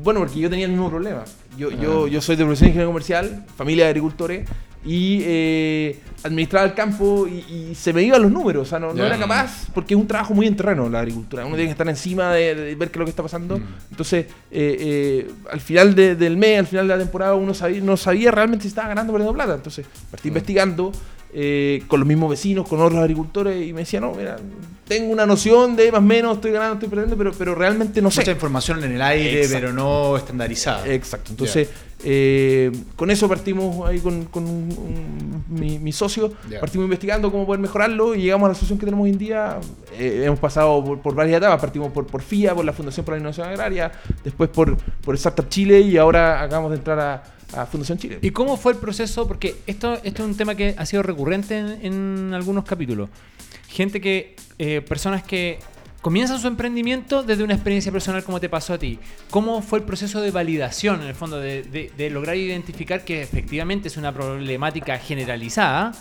Bueno, porque yo tenía el mismo problema. Yo, Ah. yo, yo soy de profesión ingeniero comercial, familia de agricultores, y eh, administraba el campo y, y se me iban los números. O sea, no, no Ya. era capaz, porque es un trabajo muy en terreno la agricultura. Uno tiene que estar encima de, de ver qué es lo que está pasando. Entonces, eh, eh, al final de- del mes, al final de la temporada, uno sabía, no sabía realmente si estaba ganando o perdiendo plata. Entonces, partí investigando. Eh, con los mismos vecinos, con otros agricultores, y me decía, no, mira, tengo una noción de más o menos, estoy ganando, estoy perdiendo, pero, pero realmente no sé. Mucha información en el aire, Exacto. pero no estandarizada. Exacto. Entonces, eh, con eso partimos ahí con, con un- un- mi, mi socio, partimos investigando cómo poder mejorarlo y llegamos a la solución que tenemos hoy en día. Eh, hemos pasado por, por varias etapas, partimos por, por FIA, por la Fundación para la Innovación Agraria, después por, por Startup Chile y ahora acabamos de entrar a, a Fundación Chile. ¿Y cómo fue el proceso? Porque esto, esto es un tema que ha sido recurrente en, en algunos capítulos. Gente que, eh, personas que comienzan su emprendimiento desde una experiencia personal como te pasó a ti. ¿Cómo fue el proceso de validación, en el fondo, de, de- de lograr identificar que efectivamente es una problemática generalizada?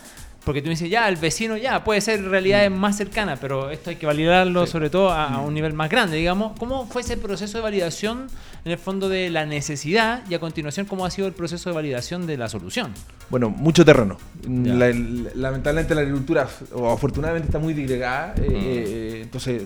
Porque tú dices, ya, el vecino ya, puede ser realidades más cercanas, pero esto hay que validarlo sobre todo a, a un nivel más grande, digamos. ¿Cómo fue ese proceso de validación, en el fondo, de la necesidad y a continuación cómo ha sido el proceso de validación de la solución? Bueno, mucho terreno. Ya. La- la- lamentablemente la agricultura, o afortunadamente, está muy disgregada. eh, eh, entonces,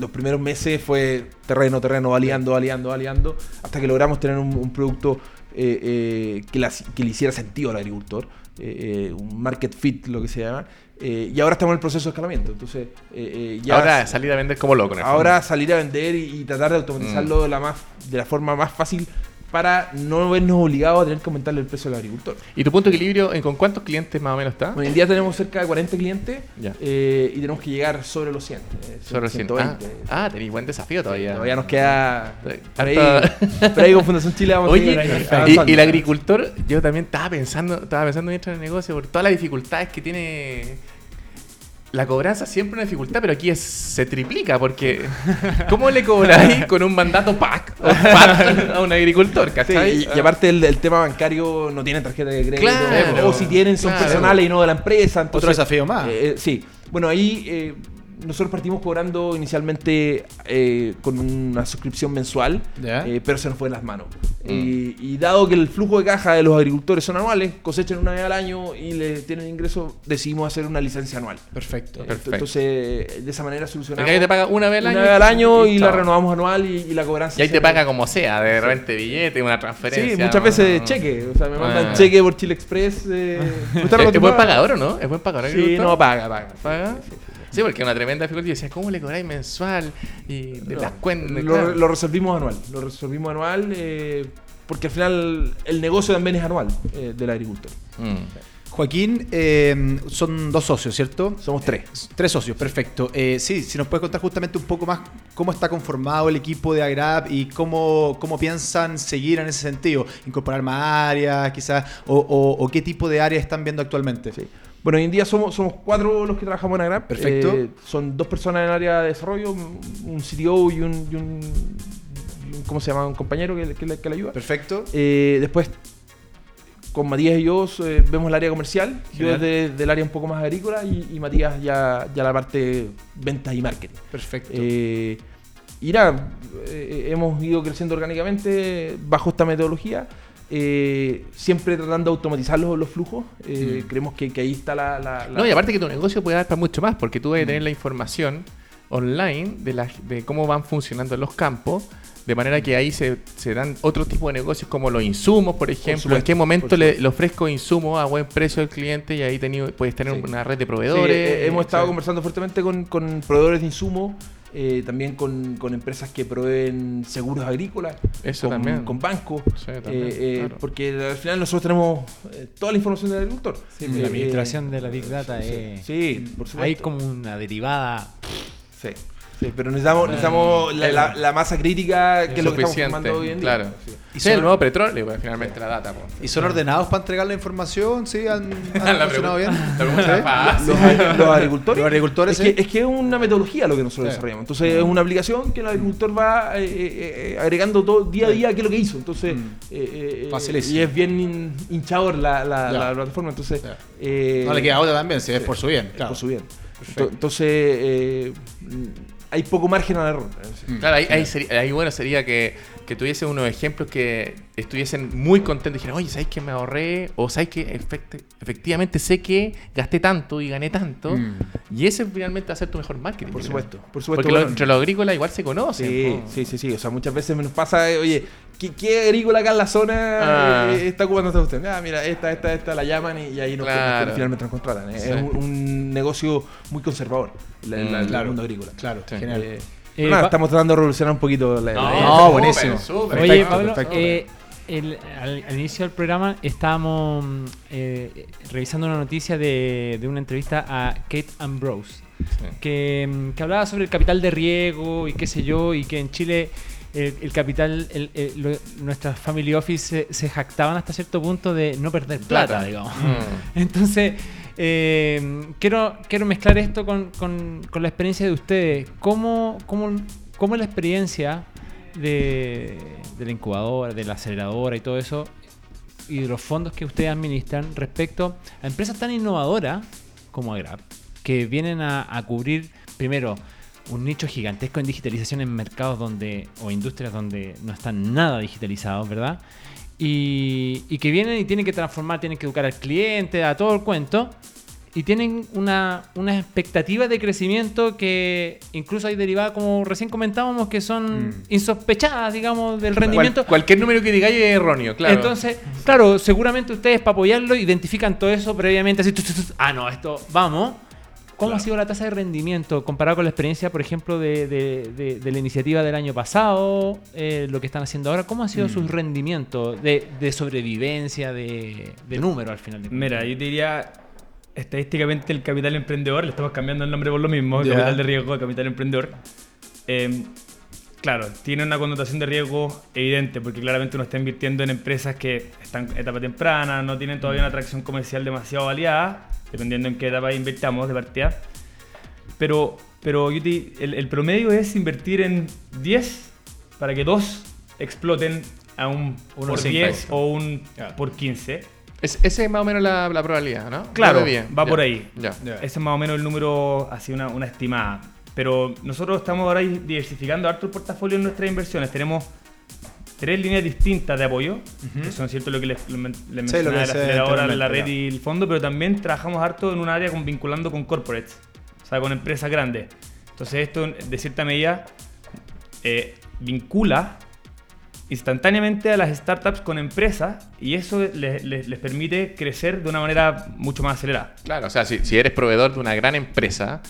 los primeros meses fue terreno, terreno, validando, validando, validando, hasta que logramos tener un, un producto eh, eh, que, la- que le hiciera sentido al agricultor. Eh, eh, un market fit, lo que se llama. eh, y ahora estamos en el proceso de escalamiento. Entonces, eh, ya Ahora salir a vender como loco. en el ahora fondo. salir a vender y, y tratar de automatizarlo Mm. de, la más, de la forma más fácil para no vernos obligados a tener que aumentarle el precio al agricultor. ¿Y tu punto de equilibrio en con cuántos clientes más o menos está? Hoy en día tenemos cerca de 40 clientes eh, y tenemos que llegar sobre los 100. eh, Sobre 100. 120. Ah, ah tenéis buen desafío todavía. Todavía nos queda. Por ahí, con Fundación Chile vamos a Oye, seguir y, y el agricultor, yo también estaba pensando, estaba pensando en entrar en el negocio por todas las dificultades que tiene. La cobranza siempre una dificultad, pero aquí es- se triplica porque ¿cómo le cobráis con un mandato PAC o PAC a un agricultor? Sí, y, y aparte el, el tema bancario no tienen tarjeta de crédito Claro, o si tienen son claro. personales y no de la empresa entonces, Otro desafío más. eh, eh, sí bueno ahí eh, nosotros partimos cobrando inicialmente eh, con una suscripción mensual eh, pero se nos fue de las manos Mm. y, y dado que el flujo de caja de los agricultores son anuales cosechan una vez al año y le tienen ingreso decidimos hacer una licencia anual Perfecto. Eh, Perfecto. entonces de esa manera solucionamos Porque ahí te paga una vez al una año. vez al año y, la renovamos anual y, y la cobranza Y ahí te paga como sea, de repente billete, una transferencia. Sí, muchas ¿no? veces cheque. O sea, me mandan Ah. cheque por Chile Express. Eh, [laughs] ¿no está ¿Es, es buen pagador o no? ¿Es buen pagador? Sí, no, paga, paga. ¿Paga? Sí, porque es una tremenda dificultad. Yo decía, ¿cómo le cobráis mensual? Y de las cuentas. Lo, claro. lo resolvimos anual. Lo resolvimos anual eh, porque al final el negocio también es anual eh, del agricultor. Mm. Joaquín, eh, son dos socios, ¿cierto? Somos tres. Tres socios, perfecto. Eh, sí, si nos puedes contar justamente un poco más cómo está conformado el equipo de Agrap y cómo, cómo piensan seguir en ese sentido. Incorporar más áreas, quizás, o, o- o qué tipo de áreas están viendo actualmente. Sí. Bueno, hoy en día somos, somos cuatro los que trabajamos en Agrap. Perfecto. Eh, son dos personas en el área de desarrollo, un CTO y un, y ¿cómo se llama? Un compañero que, que le- que le ayuda. Perfecto. Eh, después, con Matías y yo eh, vemos el área comercial. Genial. Yo desde del área un poco más agrícola y, y Matías ya, ya la parte ventas y marketing. Perfecto. Eh, y nada, hemos ido creciendo orgánicamente bajo esta metodología. Eh, siempre tratando de automatizar los, los flujos. Eh, Creemos que, que ahí está la, la- la- No, y aparte que tu negocio puede dar para mucho más, porque tú vas a tener la información online de, la- de cómo van funcionando los campos, de manera que ahí se, se dan otro tipo de negocios como los insumos, por ejemplo. en qué momento le, ofrezco insumos a buen precio al cliente y ahí teni- puedes tener Sí. una red de proveedores. hemos estado conversando fuertemente con, con proveedores de insumos, eh, también con, con empresas que proveen seguros agrícolas, Eso con, también. con bancos, Sí, también, eh, eh, claro. porque al final nosotros tenemos eh, toda la información del agricultor. Sí, Eh, la eh, administración de la Big Data sí, es... sí, por supuesto. Hay como una derivada... Sí, sí, pero necesitamos, necesitamos la, la- la masa crítica que es lo que estamos formando hoy en día. claro. Sí. Y Sí, el son- nuevo petróleo, pues, finalmente la data. pues. ¿Y son ordenados para entregar la información? ¿Sí? ¿Han, han [laughs] La funcionado bien? [laughs] Los, ag- los agricultores. Los agricultores, es, sí. que, es que es una metodología lo que nosotros Sí. desarrollamos. Entonces es una aplicación que el agricultor va eh, eh, eh, agregando todo día a día qué es lo que hizo. Entonces, Mm. eh, eh, y es bien hin- hinchador la, la, plataforma. Entonces, eh, No le queda otra también, si es por su bien. claro. por su bien. Perfecto. Entonces, hay poco margen al error. Mm. Claro, ahí, ahí, sería- ahí bueno sería que, que tuviese unos ejemplos que estuviesen muy contentos y dijeran, oye, ¿sabes que me ahorré? O ¿sabes que efecti- efectivamente sé que gasté tanto y gané tanto? Mm. Y ese finalmente va a ser tu mejor marketing. Por supuesto, creo. por supuesto. Porque bueno. lo- entre los agrícolas igual se conocen. Sí, po. sí, sí, sí. O sea, muchas veces nos pasa, eh, oye, ¿qué, qué agrícola acá en la zona Ah. eh, está ocupando esta usted? Ah, mira, esta, esta, esta la llaman y, y ahí nos, Claro. nos- finalmente nos contratan. eh. Sí. Es un, un negocio muy conservador, la- la- Mm, el mundo agrícola. Claro, Sí. genial. Eh, Eh, nada, estamos tratando de revolucionar un poquito la, No, la- No, súper, buenísimo. Oye, Perfecto, Pablo, perfecto. eh, el- al, al inicio del programa estábamos revisando una noticia de, de una entrevista a Kate Ambrose, Sí. que, mm, que hablaba sobre el capital de riego y qué sé yo, y que en Chile el, el capital, el- el- lo- nuestras family office se, se jactaban hasta cierto punto de no perder plata, Plata. digamos. Mm. [laughs] Entonces, eh, quiero, quiero mezclar esto con, con- con la experiencia de ustedes. ¿Cómo, cómo, cómo la experiencia de, de la incubadora, de la aceleradora y todo eso, y de los fondos que ustedes administran respecto a empresas tan innovadoras como Agrap, que vienen a, a cubrir, primero, un nicho gigantesco en digitalización en mercados donde, o industrias donde no están nada digitalizados, ¿verdad? Y, y que vienen y tienen que transformar, tienen que educar al cliente, a todo el cuento, y tienen una, una expectativa de crecimiento que incluso hay derivadas, como recién comentábamos, que son Mm. insospechadas, digamos, del Cual- rendimiento. cualquier número que digáis es erróneo, claro. Entonces, claro, seguramente ustedes para apoyarlo identifican todo eso previamente, así, ah, no, esto, vamos. ¿Cómo ha sido la tasa de rendimiento comparado con la experiencia, por ejemplo, de, de- de- de la iniciativa del año pasado, eh, lo que están haciendo ahora? ¿Cómo ha sido su rendimiento de, de sobrevivencia, de, de número al final de cuentas? Mira, yo te diría, estadísticamente el capital emprendedor, le estamos cambiando el nombre por lo mismo, Ya. capital de riesgo, capital emprendedor. eh, claro, tiene una connotación de riesgo evidente, porque claramente uno está invirtiendo en empresas que están en etapa temprana, no tienen todavía una atracción comercial demasiado validada, dependiendo en qué etapa invirtamos de partida. Pero, pero el, el promedio es invertir en 10 para que 2 exploten a un Uno por cinco. 10 o un Ya. por 15. Es, esa es más o menos la, la probabilidad, ¿no? Claro, Va bien. va Ya. por ahí. Ya. Ese es más o menos el número, así una, una estimada. Pero nosotros estamos ahora diversificando harto el portafolio en nuestras inversiones. Tenemos tres líneas distintas de apoyo, que son cierto lo que les, les Sí, la aceleradora, red y el fondo, pero también trabajamos harto en un área con, vinculando con corporates, o sea, con empresas grandes. Entonces esto, de cierta medida, eh, vincula instantáneamente a las startups con empresas y eso les, les- les permite crecer de una manera mucho más acelerada. Claro, o sea, si, si eres proveedor de una gran empresa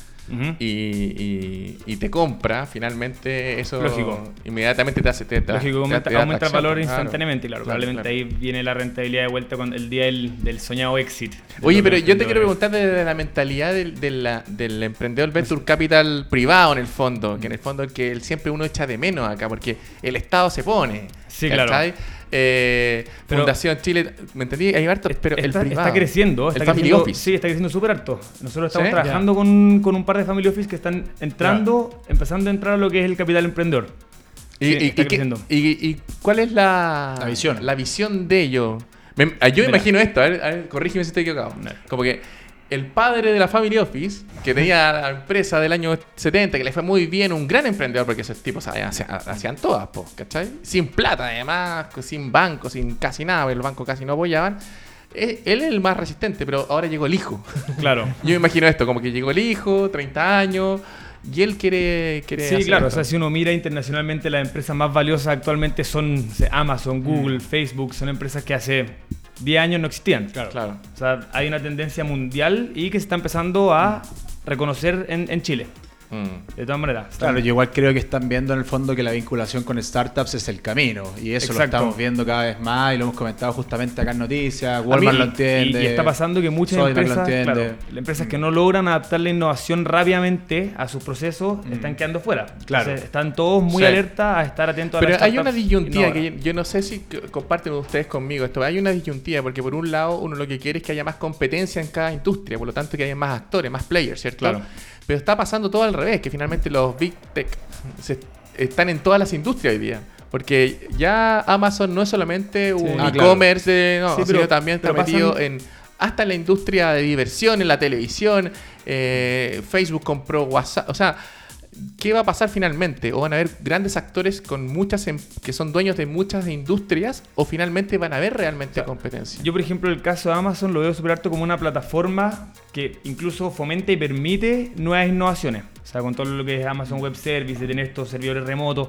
Y, y- y te compra, finalmente eso Lógico. inmediatamente te hace... Te, te- Lógico, te- aumenta, te aumenta el valor instantáneamente, claro. Claro, Probablemente claro. ahí viene la rentabilidad de vuelta con el día del, del soñado exit. Oye, pero yo te quiero preguntar desde la mentalidad del, del emprendedor venture [laughs] capital privado en el fondo, que en el fondo es que él siempre uno echa de menos acá, porque el Estado se pone. Sí, ¿cachai? claro. Eh, Pero- Fundación Chile, ¿me entendí? Hay harto, pero el está, privado. está creciendo, está el family creciendo, office. Sí, está creciendo súper alto. Nosotros estamos ¿Sí? trabajando con, con un par de family office que están entrando, empezando a entrar a lo que es el capital emprendedor. ¿Y, Sí, y- está y qué- creciendo. y- y cuál es la, La visión. La visión de ellos. Me- ah, yo me Mira. imagino esto, a ver, a ver, corrígeme si estoy equivocado. Como que el padre de la Family Office, que tenía la empresa del año 70, que le fue muy bien, un gran emprendedor, porque esos tipos hacían, hacían todas, po, ¿cachai? Sin plata, además, sin banco, sin casi nada, el banco casi no apoyaban. Eh, Él es el más resistente, pero ahora llegó el hijo. [laughs] Claro. Yo me imagino esto, como que llegó el hijo, 30 años, y él quiere... quiere Sí, hacer claro. O sea, si uno mira internacionalmente, las empresas más valiosas actualmente son Amazon, Google, Facebook. Son empresas que hace 10 años no existían. Claro. Claro. O sea, hay una tendencia mundial y que se está empezando a reconocer en, en Chile. Mm. De todas maneras. Claro, yo igual creo que están viendo en el fondo que la vinculación con startups es el camino. Y eso lo estamos viendo cada vez más y lo hemos comentado justamente acá en Noticias. Walmart lo entiende. Y, y está pasando que muchas empresas, claro, las empresas que no logran adaptar la innovación rápidamente a sus procesos están quedando fuera. Mm. Claro. Entonces, están todos muy Sí. alertas a estar atentos a Pero hay una disyuntiva que yo, yo no sé si comparten ustedes conmigo esto. Hay una disyuntiva porque por un lado uno lo que quiere es que haya más competencia en cada industria, por lo tanto que haya más actores, más players, ¿cierto? Claro. Pero está pasando todo al revés, que finalmente los big tech se- están en todas las industrias hoy día. Porque ya Amazon no es solamente un Ah, e-commerce, no, Sí, sino también está metido pasan- en hasta en la industria de diversión, en la televisión, eh, Facebook compró WhatsApp, o sea, ¿qué va a pasar finalmente? ¿O van a haber grandes actores con muchas em- que son dueños de muchas industrias o finalmente van a haber realmente competencia? Yo, por ejemplo, el caso de Amazon lo veo harto como una plataforma que incluso fomenta y permite nuevas innovaciones. O sea, con todo lo que es Amazon Web Service, de tener estos servidores remotos.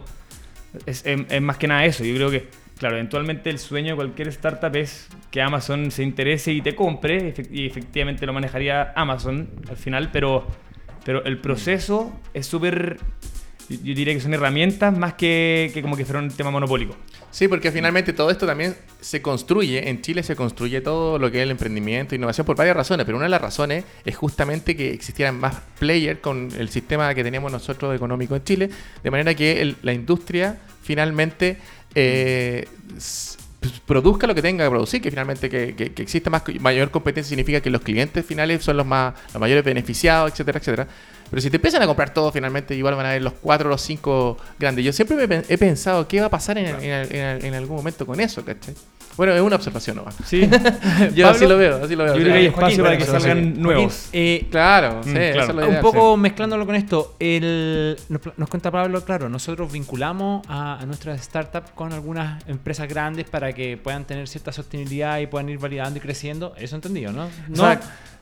Es, es- es más que nada eso. Yo creo que, claro, eventualmente el sueño de cualquier startup es que Amazon se interese y te compre. Y efectivamente lo manejaría Amazon al final, pero, pero el proceso es súper... Yo diría que son herramientas más que, que como que fuera un tema monopólico. Sí, porque finalmente todo esto también se construye, en Chile se construye todo lo que es el emprendimiento, innovación por varias razones, pero una de las razones es justamente que existieran más players con el sistema que teníamos nosotros económico en Chile, de manera que el- la industria finalmente eh, produzca lo que tenga que producir, que finalmente que, que- que exista más, mayor competencia significa que los clientes finales son los más los mayores beneficiados, etcétera, etcétera. Pero si te empiezan a comprar todo, finalmente igual van a haber los cuatro o los cinco grandes. Yo siempre me he pensado qué va a pasar en, en- en- en algún momento con eso, ¿cachai? Bueno, es una observación nomás. Sí. [laughs] Yo [laughs] Pablo, así lo veo, así lo veo. Yo creo que hay Joaquín, espacio para que salgan Joaquín, nuevos. eh, Claro, sí, Mm, eso es claro. lo un poco sí. mezclándolo con esto, el, nos, pla- nos cuenta Pablo, claro, nosotros vinculamos a, a nuestras startups con algunas empresas grandes para que puedan tener cierta sostenibilidad y puedan ir validando y creciendo. Eso entendido, ¿no? O sea,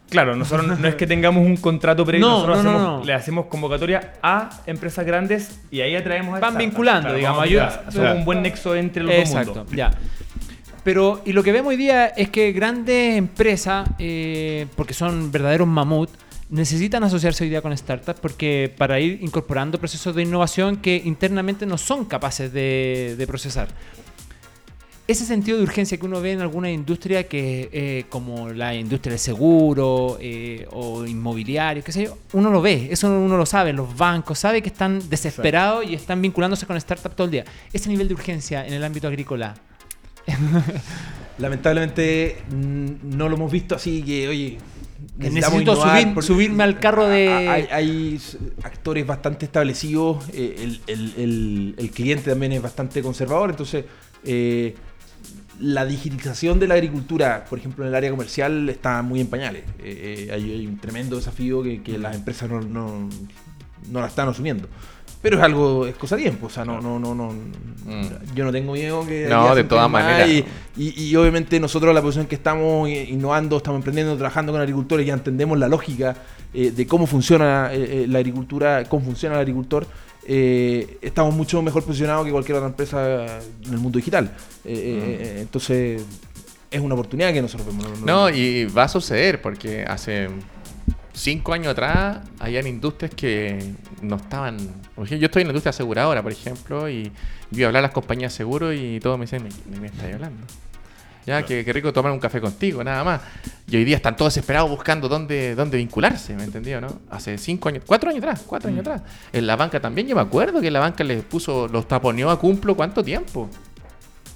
claro, nosotros no, no es que tengamos un contrato previo, No, nosotros no, no, hacemos- no. le hacemos convocatoria a empresas grandes y ahí atraemos a Van startups. vinculando, digamos, ayuda- claro, claro. Somos un buen nexo entre los dos Exacto, mundos. ya. Pero, y lo que vemos hoy día es que grandes empresas, eh, porque son verdaderos mamut, necesitan asociarse hoy día con startups porque para ir incorporando procesos de innovación que internamente no son capaces de, de procesar. Ese sentido de urgencia que uno ve en alguna industria que eh, como la industria del seguro eh, o inmobiliario, qué sé yo, uno lo ve, eso uno lo sabe, los bancos, sabe que están desesperados y están vinculándose con startups todo el día. Ese nivel de urgencia en el ámbito agrícola, [laughs] Lamentablemente mm, no lo hemos visto así que, oye, necesito subir- subirme al carro de... Hay, actores bastante establecidos, eh, el, el- el- el cliente también es bastante conservador, entonces eh, la digitalización de la agricultura, por ejemplo en el área comercial, está muy en pañales. Eh, eh, hay, hay un tremendo desafío que, que las empresas no, no, no la están asumiendo. Pero es algo, es cosa de tiempo, o sea, no, no, no, no, yo no tengo miedo que... No, de todas maneras. Y, y- y obviamente nosotros la posición que estamos innovando, estamos emprendiendo, trabajando con agricultores, ya entendemos la lógica eh, de cómo funciona eh, eh, la agricultura, cómo funciona el agricultor. eh, estamos mucho mejor posicionados que cualquier otra empresa en el mundo digital. Eh, entonces, es una oportunidad que nosotros vemos. No, y va a suceder porque hace cinco años atrás habían industrias que no estaban. yo estoy en la industria aseguradora, por ejemplo, y yo hablar a las compañías de seguro y todos me dicen, ¿me, me estás hablando? Ya, qué, qué rico tomar un café contigo, nada más. Y hoy día están todos desesperados buscando dónde, dónde vincularse, ¿me entendió, no? Hace cinco años, cuatro años atrás, cuatro años atrás. En la banca también, yo me acuerdo que la banca les puso, los taponeó a cumplo cuánto tiempo.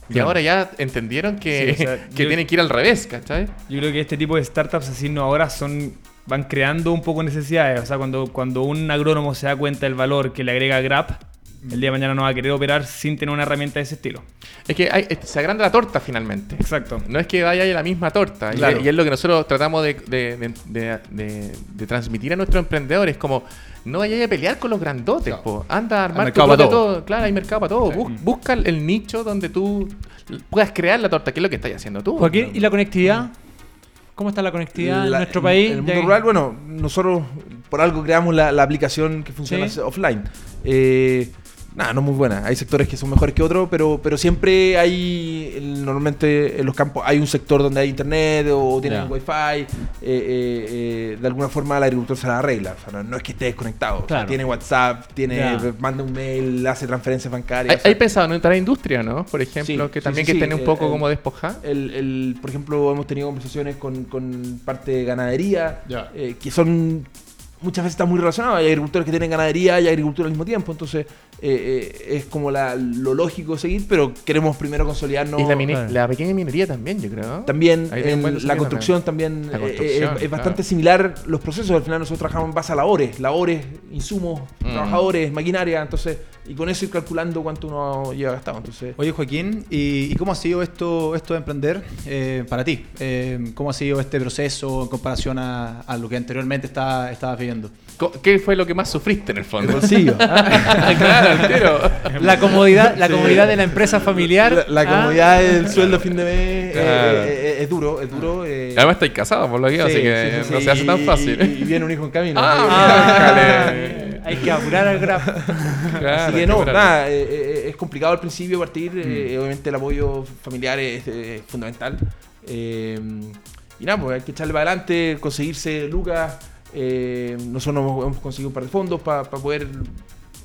Y Claro. ahora ya entendieron que, Sí, o sea, [laughs] que yo- tienen que ir al revés, ¿cachai? Yo creo que este tipo de startups así innovadoras son van creando un poco necesidades. O sea, cuando, cuando un agrónomo se da cuenta del valor que le agrega Grab, el día de mañana no va a querer operar sin tener una herramienta de ese estilo. Es que hay- se agranda la torta finalmente. Exacto. No es que vaya a la misma torta. Y- Claro. Y, es lo que nosotros tratamos de, de- de- de- de- de transmitir a nuestros emprendedores. Como, no vayáis a pelear con los grandotes. Claro. po. Anda a armar tu mercado para todo. todo. Claro, hay mercado para todo. Bus- busca el, el nicho donde tú puedas crear la torta, que es lo que estás haciendo tú. Joaquín, ¿y la conectividad? ¿Cómo está la conectividad en nuestro país? En el mundo rural, bueno, nosotros por algo creamos la, la aplicación que funciona Sí. offline. Eh, nada, no muy buena. Hay sectores que son mejores que otros, pero, pero siempre hay, el- normalmente en los campos hay un sector donde hay internet o tienen wifi. eh, eh, eh, de alguna forma el agricultor se la arregla. O sea, no, no es que esté desconectado. O sea, Claro. tiene WhatsApp, tiene, manda un mail, hace transferencias ¿Hay, bancarias. o sea, hay pensado en entrar a industria, no? Por ejemplo, Sí, que también sí, que sí. estén un poco eh, como despojadas. El, el- por ejemplo, hemos tenido conversaciones con, con parte de ganadería, eh, que son muchas veces están muy relacionados. Hay agricultores que tienen ganadería y agricultura al mismo tiempo, entonces eh, eh, es como la- lo lógico seguir, pero queremos primero consolidarnos. y la, mine- claro. la pequeña minería también, yo creo. También en la construcción también, La eh, construcción, eh, es, claro. bastante similar los procesos. Al final nosotros trabajamos en base a labores, labores, insumos, Mm. trabajadores, maquinaria, entonces y con eso ir calculando cuánto uno lleva gastado. Entonces, Oye, Joaquín, ¿y, y cómo ha sido esto, esto de emprender eh, para ti? Eh, ¿Cómo ha sido este proceso en comparación a, a lo que anteriormente estaba, estabas viviendo? ¿Qué fue lo que más sufriste en el fondo? el bolsillo. [laughs] claro. La comodidad, la comodidad de la empresa familiar. La, la ah, comodidad del sueldo a fin de mes eh, Claro. eh, eh, es duro, es duro. eh. Además estáis casados, por lo que Sí, así que sí, sí, no sí, se hace tan fácil. Y, y viene un hijo en camino. Ah. [laughs] Hay que apurar al graf. Claro, Así que no, nada, eh, es complicado al principio partir. Mm. eh, obviamente el apoyo familiar es, eh, fundamental. Eh, y nada, pues hay que echarle para adelante, conseguirse lucas. Eh, nosotros hemos, hemos conseguido un par de fondos para poder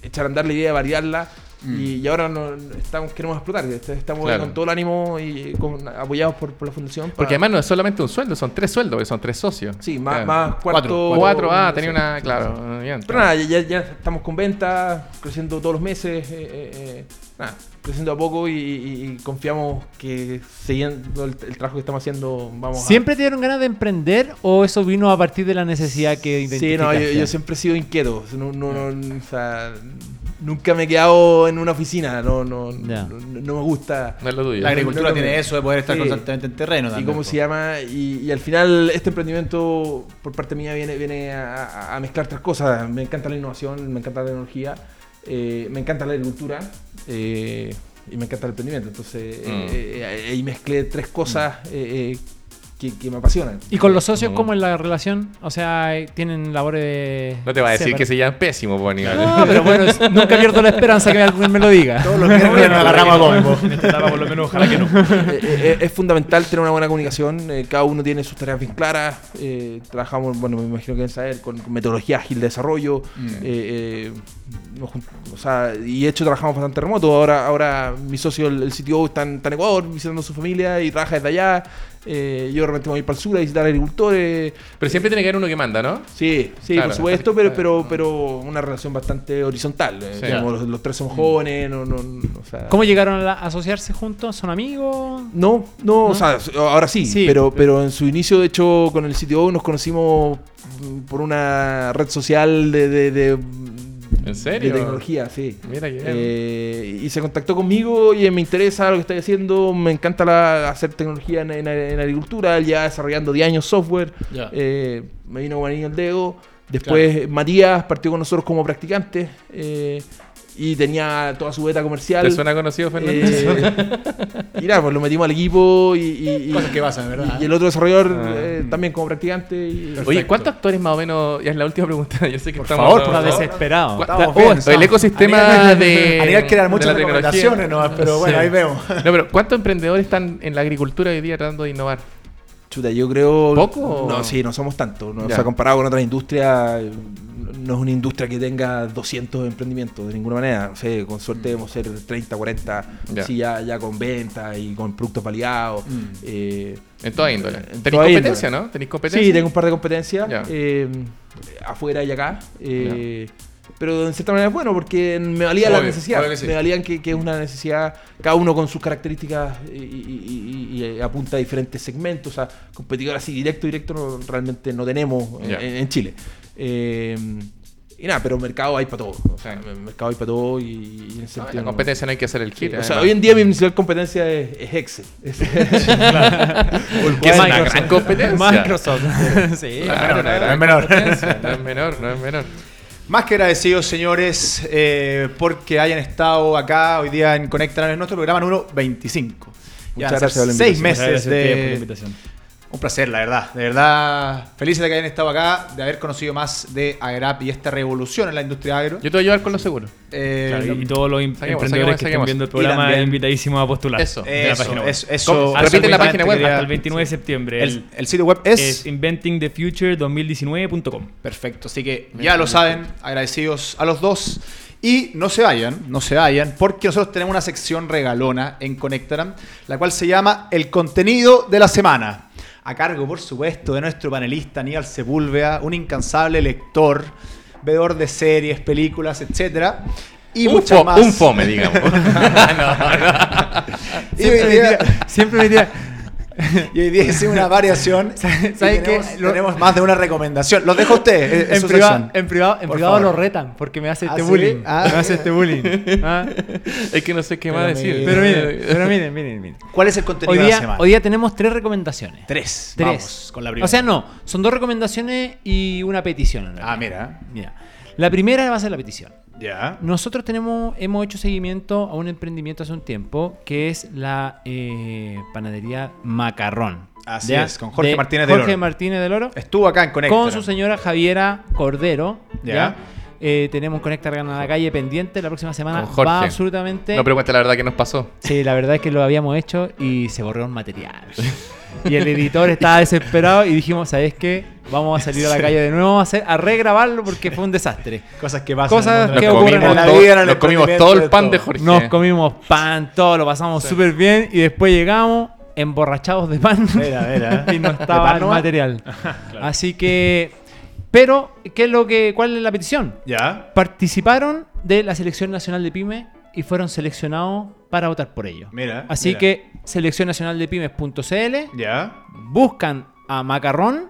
echar a andar la idea de variarla. Y, y ahora no, estamos, queremos explotar. est- Estamos Mm. Claro. con todo el ánimo y con- apoyados por, por la fundación. Porque para- además no es solamente un sueldo, son tres sueldos, son tres socios. Sí, más, Claro. más cuarto. Cuatro, ah, tenía sí. una, claro, bien. Pero nada, ya, ya- estamos con venta, creciendo todos los meses, eh, eh, eh, nada, creciendo a poco y, y- y confiamos que siguiendo el, el trabajo que estamos haciendo vamos ¿Siempre te dieron ganas de emprender o eso vino a partir de la necesidad que a... Sí, no, yo, yo siempre he sido inquieto, no, no, no, o sea, nunca me he quedado en una oficina, no, no, Ya. no, no me gusta... No es lo tuyo. La agricultura no, no, tiene eso de poder estar Sí. constantemente en terreno ¿Y también. cómo po. se llama? Y, y al final este emprendimiento por parte mía viene, viene a, a- a mezclar tres cosas. Me encanta la innovación, me encanta la tecnología, eh, me encanta la agricultura eh, y me encanta el emprendimiento. Entonces Mm. eh, eh, ahí mezclé tres cosas eh, eh, que, que me apasionan. ¿Y con los socios Mm. cómo es la relación? O sea, ¿tienen labores de... No te va a decir que se llaman pésimos, pues, Aníbal. No, [laughs] pero bueno, es- nunca pierdo la esperanza que alguien me lo diga. Todos los miércoles a. En esta etapa, por lo menos, ojalá que no. Eh, eh, es fundamental tener una buena comunicación. eh, cada uno tiene sus tareas bien claras. eh, trabajamos, bueno, me imagino que deben saber, con, con metodología ágil de desarrollo. eh, eh, nos jun- o sea, y de hecho trabajamos bastante remoto. Ahora, ahora mi socio, el, el CTO, está en, está en Ecuador visitando a su familia y trabaja desde allá. Eh, yo de repente me voy para el sur a visitar agricultores. Pero siempre tiene que haber uno que manda, ¿no? Sí, sí, Claro, por supuesto, pero, pero, pero una relación bastante horizontal. eh, Sí. como los, los tres somos jóvenes, no, no, no, o sea, ¿Cómo llegaron a, la- a asociarse juntos? ¿Son amigos? No, no, o sea, ahora sí, Sí. pero, pero en su inicio, de hecho, con el sitio nos conocimos mm, por una red social de, de, de- ¿En serio? de tecnología, sí. Mira que bien. Eh, y se contactó conmigo y me interesa lo que estoy haciendo, me encanta la- hacer tecnología en, en- en agricultura, él ya desarrollando 10 años software, eh, me vino anillo al dedo, después Matías partió con nosotros como practicante eh, y tenía toda su beta comercial. ¿Te suena conocido, Fernando? Eh, [laughs] y nada, pues lo metimos al equipo y, y- y- Cosas que pasan, ¿verdad? y el otro desarrollador Ah. eh, también como practicante. y- Oye, ¿cuántos actores más o menos? Ya es la última pregunta. [laughs] Yo sé que Por estamos. favor, por favor. desesperado. ¿Cu- Estamos oh, el ecosistema de. Aníbal quiere dar muchas recomendaciones, ¿no? pero bueno, Sí. ahí vemos. No, pero ¿cuántos emprendedores están en la agricultura hoy día tratando de innovar? Chuta, yo creo. ¿Poco No, sí, no somos tantos. ¿no? O sea, comparado con otras industrias, eh, no es una industria que tenga 200 emprendimientos de ninguna manera. No sé, con suerte debemos ser 30, 40, Ya. sí, ya, ya con ventas y con productos validados. Mm. eh, En toda índole. En ¿Tenéis toda competencia, índole. no? ¿Tenéis competencia? Sí, tengo un par de competencias eh, afuera y acá. eh, Pero en cierta manera es bueno porque me valía la Obvio, necesidad. que sí. Me valían que, que es una necesidad, cada uno con sus características y, y- y- y apunta a diferentes segmentos. O sea, competidor así directo, directo no- realmente no tenemos en, Chile. Eh, y nada, pero mercado hay para todo. O sea, mercado hay para todo y, y en No, sentido. la no- competencia no hay que hacer el Sí, kit. o sea, hoy en día mi principal competencia es, es Excel. Es- [laughs] que es una gran competencia. Microsoft. [laughs] sí. Claro, gran es menor. No es menor, no es menor. Más que agradecidos, señores, eh, porque hayan estado acá hoy día en Conectar en nuestro programa número 25. Ya Muchas van a gracias seis meses gracias de, invitación. Un placer, la verdad. De verdad, felices de que hayan estado acá, de haber conocido más de Agrap y esta revolución en la industria agro. Yo te voy a llevar con los seguros. Eh, Claro, y todos los em- Saquemos, emprendedores saquemos, que saquemos. estén viendo el programa invitadísimos a postular. Eso, de la eso, página web. eso, eso. Repite la 20 página web. hasta el 29 de septiembre. El, el sitio web es, es inventingthefuture2019.com. perfecto. Así que ya lo saben, agradecidos a los dos. Y no se vayan, no se vayan, porque nosotros tenemos una sección regalona en Conectaram, la cual se llama El contenido de la semana. A cargo, por supuesto, de nuestro panelista Aníbal Sepúlveda, un incansable lector, veedor de series, películas, etcétera Y un, fo- más. un fome, digamos. [laughs] [laughs] Hoy día, Siempre me diría, [laughs] y hoy día hicimos una variación. [laughs] ¿Sabe y qué? tenemos, Lo- tenemos más de una recomendación. Los dejo a usted. es en privado, en privado, en privado lo retan porque me hace ¿Ah, este sí? bullying. Ah. Me hace este bullying. [laughs] ¿Ah? es que no sé qué más Pero decir. mira. Pero miren, pero miren, miren, miren. ¿Cuál es el contenido Hoy de la día, semana? hoy día tenemos tres recomendaciones. Tres. Tres. Vamos con la primera. O sea, no, son dos recomendaciones y una petición. en. Ah, mira. Mira, la primera va a ser la petición. Nosotros tenemos, hemos hecho seguimiento a un emprendimiento hace un tiempo que es la eh, panadería Macarrón. Así ¿Ya? es, con Jorge De Martínez del Jorge Oro. Martínez del Oro. Estuvo acá en Conecta. Con su señora Javiera Cordero. Ya. ¿ya? Eh, tenemos Conectar Gana la calle pendiente. La próxima semana Con Jorge. va absolutamente. No, pero cuenta la verdad que nos pasó. Sí, la verdad es que lo habíamos hecho y se borró un material. [laughs] Y el editor estaba desesperado y dijimos, ¿sabes qué? Vamos a salir a la calle de nuevo a, hacer, a regrabarlo porque fue un desastre. Cosas que pasan. Cosas que ocurren comimos, en la todo, vida, nos comimos todo de el pan todo. de Jorge. Nos comimos pan, todo lo pasamos súper bien y después llegamos emborrachados de pan Mira, mira. [laughs] y no ¿De estaba el material. [laughs] Así que, pero, ¿qué es lo que, cuál es la petición? Ya. Participaron de la selección nacional de pyme y fueron seleccionados para votar por ellos. Mira. Así mira. que selección nacional de pymes.cl Ya. buscan a Macarrón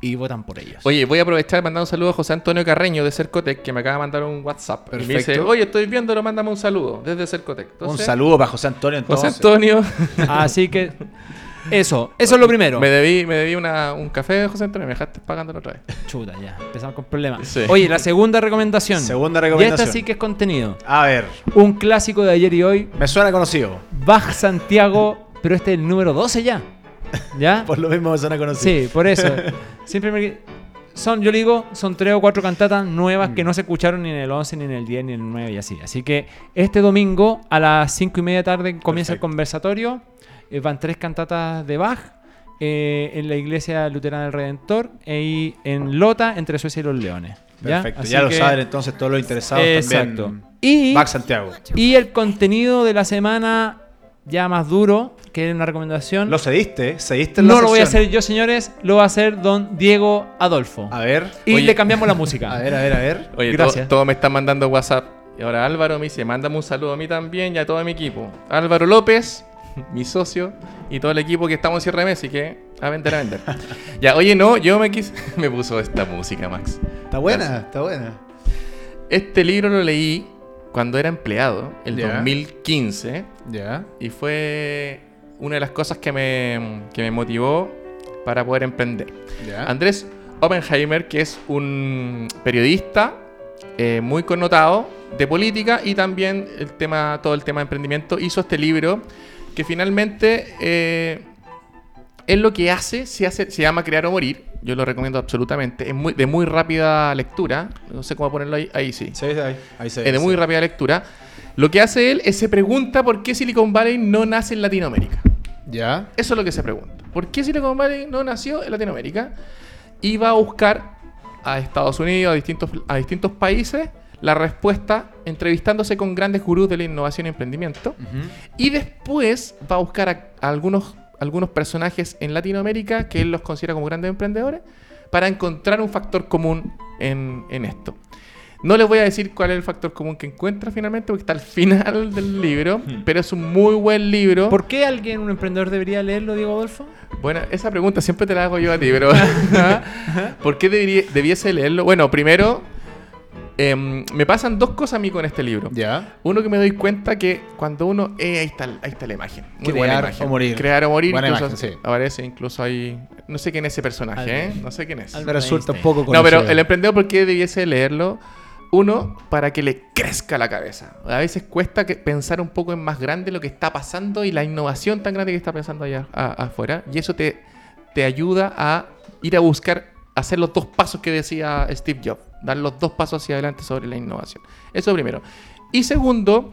y votan por ellos. Oye, voy a aprovechar de mandar un saludo a José Antonio Carreño de Cercotec, que me acaba de mandar un WhatsApp. Y me dice, Perfecto. oye, estoy viéndolo, mándame un saludo desde Cercotec. Un saludo para José Antonio José entonces. Antonio. Así que [laughs] eso, eso es lo primero. me debí, me debí una- un café de José Antonio, me dejaste pagándolo otra vez. Chuta, ya, empezamos con problemas. Sí. Oye, la segunda recomendación. Segunda Y recomendación. esta sí que es contenido. A ver. Un clásico de ayer y hoy, Me suena conocido. Bach Santiago, pero este es el número 12 ya. ¿Ya? [laughs] Por lo mismo me suena conocido. Sí, por eso. [laughs] Siempre me... Son, yo le digo, son tres o cuatro cantatas nuevas Mm. que no se escucharon ni en el 11, ni en el 10, ni en el 9 y así. Así que este domingo a las 5 y media de tarde comienza Perfecto. el conversatorio. Eh, van tres cantatas de Bach eh, en la iglesia luterana del Redentor y en Lota entre Suecia y los Leones. ¿ya? Perfecto. Así Ya lo que- saben entonces todos los interesados Exacto. también. Y, Back Santiago. y el contenido de la semana ya más duro, que es una recomendación. Lo cediste, cediste en la no lo voy a hacer yo, señores, lo va a hacer don Diego Adolfo. A ver. Y Oye. le cambiamos la música. [laughs] A ver, a ver, a ver. Oye, Gracias. to- todos me están mandando WhatsApp. Y ahora Álvaro me dice, mándame un saludo a mí también y a todo mi equipo. Álvaro López, [laughs] mi socio, y todo el equipo que estamos en cierre de mes, así que a vender, a vender. ya, oye, no, yo me quise... [laughs] me puso esta música, Max. Está buena, está buena. Este libro lo leí cuando era empleado, el Ya. 2015, Ya. y fue una de las cosas que me, que me motivó para poder emprender. Ya. Andrés Oppenheimer, que es un periodista eh, muy connotado de política y también el tema, todo el tema de emprendimiento, hizo este libro que finalmente eh, es lo que hace se, hace, se llama Crear o Morir. Yo lo recomiendo absolutamente. Es muy, de muy rápida lectura. No sé cómo ponerlo ahí. Ahí sí. Sí, ahí, ahí se ve, Es de muy rápida lectura. Lo que hace él es se pregunta por qué Silicon Valley no nace en Latinoamérica. Ya. Eso es lo que se pregunta. ¿Por qué Silicon Valley no nació en Latinoamérica? Y va a buscar a Estados Unidos, a distintos, a distintos países, la respuesta entrevistándose con grandes gurús de la innovación y emprendimiento. Y después va a buscar a, a algunos, algunos personajes en Latinoamérica que él los considera como grandes emprendedores para encontrar un factor común en, en esto. No les voy a decir cuál es el factor común que encuentra finalmente, porque está al final [laughs] del libro, pero es un muy buen libro. ¿Por qué alguien, un emprendedor, debería leerlo, Diego Adolfo? Bueno, esa pregunta siempre te la hago yo a ti, pero [laughs] ¿por qué debería- debiese leerlo? Bueno, primero, Em, me pasan dos cosas a mí con este libro. Ya. Uno que me doy cuenta que cuando uno... Eh, ahí, está, ahí está la imagen. Muy buena Crear imagen. o morir. Crear o morir. Buena incluso imagen, sí. Aparece incluso ahí... No sé quién es ese personaje, ¿eh? No sé quién es. Me resulta un poco No, conocido. pero el emprendedor, ¿por qué debiese leerlo? Uno, para que le crezca la cabeza. A veces cuesta que pensar un poco en más grande lo que está pasando y la innovación tan grande que está pensando allá a- afuera. Y eso te, te ayuda a ir a buscar, hacer los dos pasos que decía Steve Jobs. Dar los dos pasos hacia adelante sobre la innovación. Eso primero. Y segundo,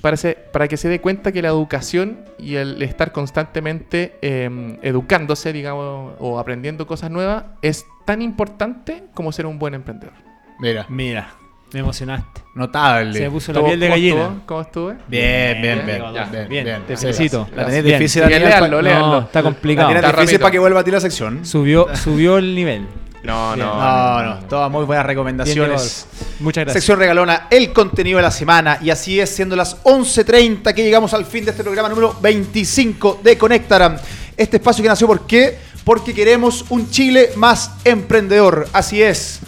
para, se- para que se dé cuenta que la educación y el estar constantemente eh, educándose, digamos, o aprendiendo cosas nuevas, es tan importante como ser un buen emprendedor. Mira, Mira, me emocionaste. notable. Se puso la ¿Cómo- piel de cómo gallina. estuvo? ¿Cómo estuve? Bien, bien, bien. Bien, bien, bien. te felicito. La tenés Bien. difícil. La tenés pa- léanlo. No, está La complicado. tenés Está difícil para que vuelva a ti la sección. Subió, subió el nivel. No, no. No, no, todas muy buenas recomendaciones. Muchas gracias. Sección regalona, el contenido de la semana. Y así es, siendo las 11.30 que llegamos al fin de este programa número 25 de Conectaram. Este espacio que nació, ¿por qué? Porque queremos un Chile más emprendedor. Así es.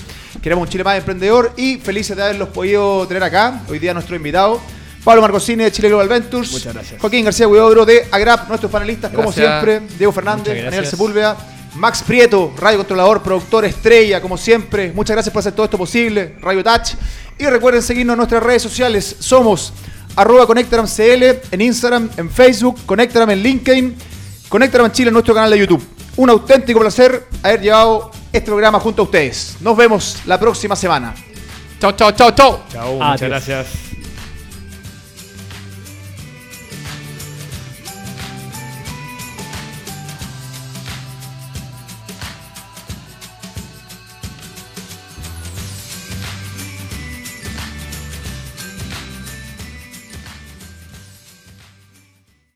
Queremos un Chile más emprendedor y felices de haberlos podido tener acá. Hoy día nuestro invitado, Pablo Marcosini de Chile Global Ventures. Muchas gracias. Joaquín García Huidobro de Agrap, nuestros panelistas, como siempre. Diego Fernández, Daniel. Sepúlveda. Max Prieto, radio controlador, productor estrella, como siempre. Muchas gracias por hacer todo esto posible. Radio Touch. Y recuerden seguirnos en nuestras redes sociales. Somos arroba ConectaramCL en Instagram, en Facebook, Conectaram en LinkedIn, Conectaram en Chile en nuestro canal de YouTube. Un auténtico placer haber llevado este programa junto a ustedes. Nos vemos la próxima semana. Chao, chao, chao, chao. Chao, muchas gracias.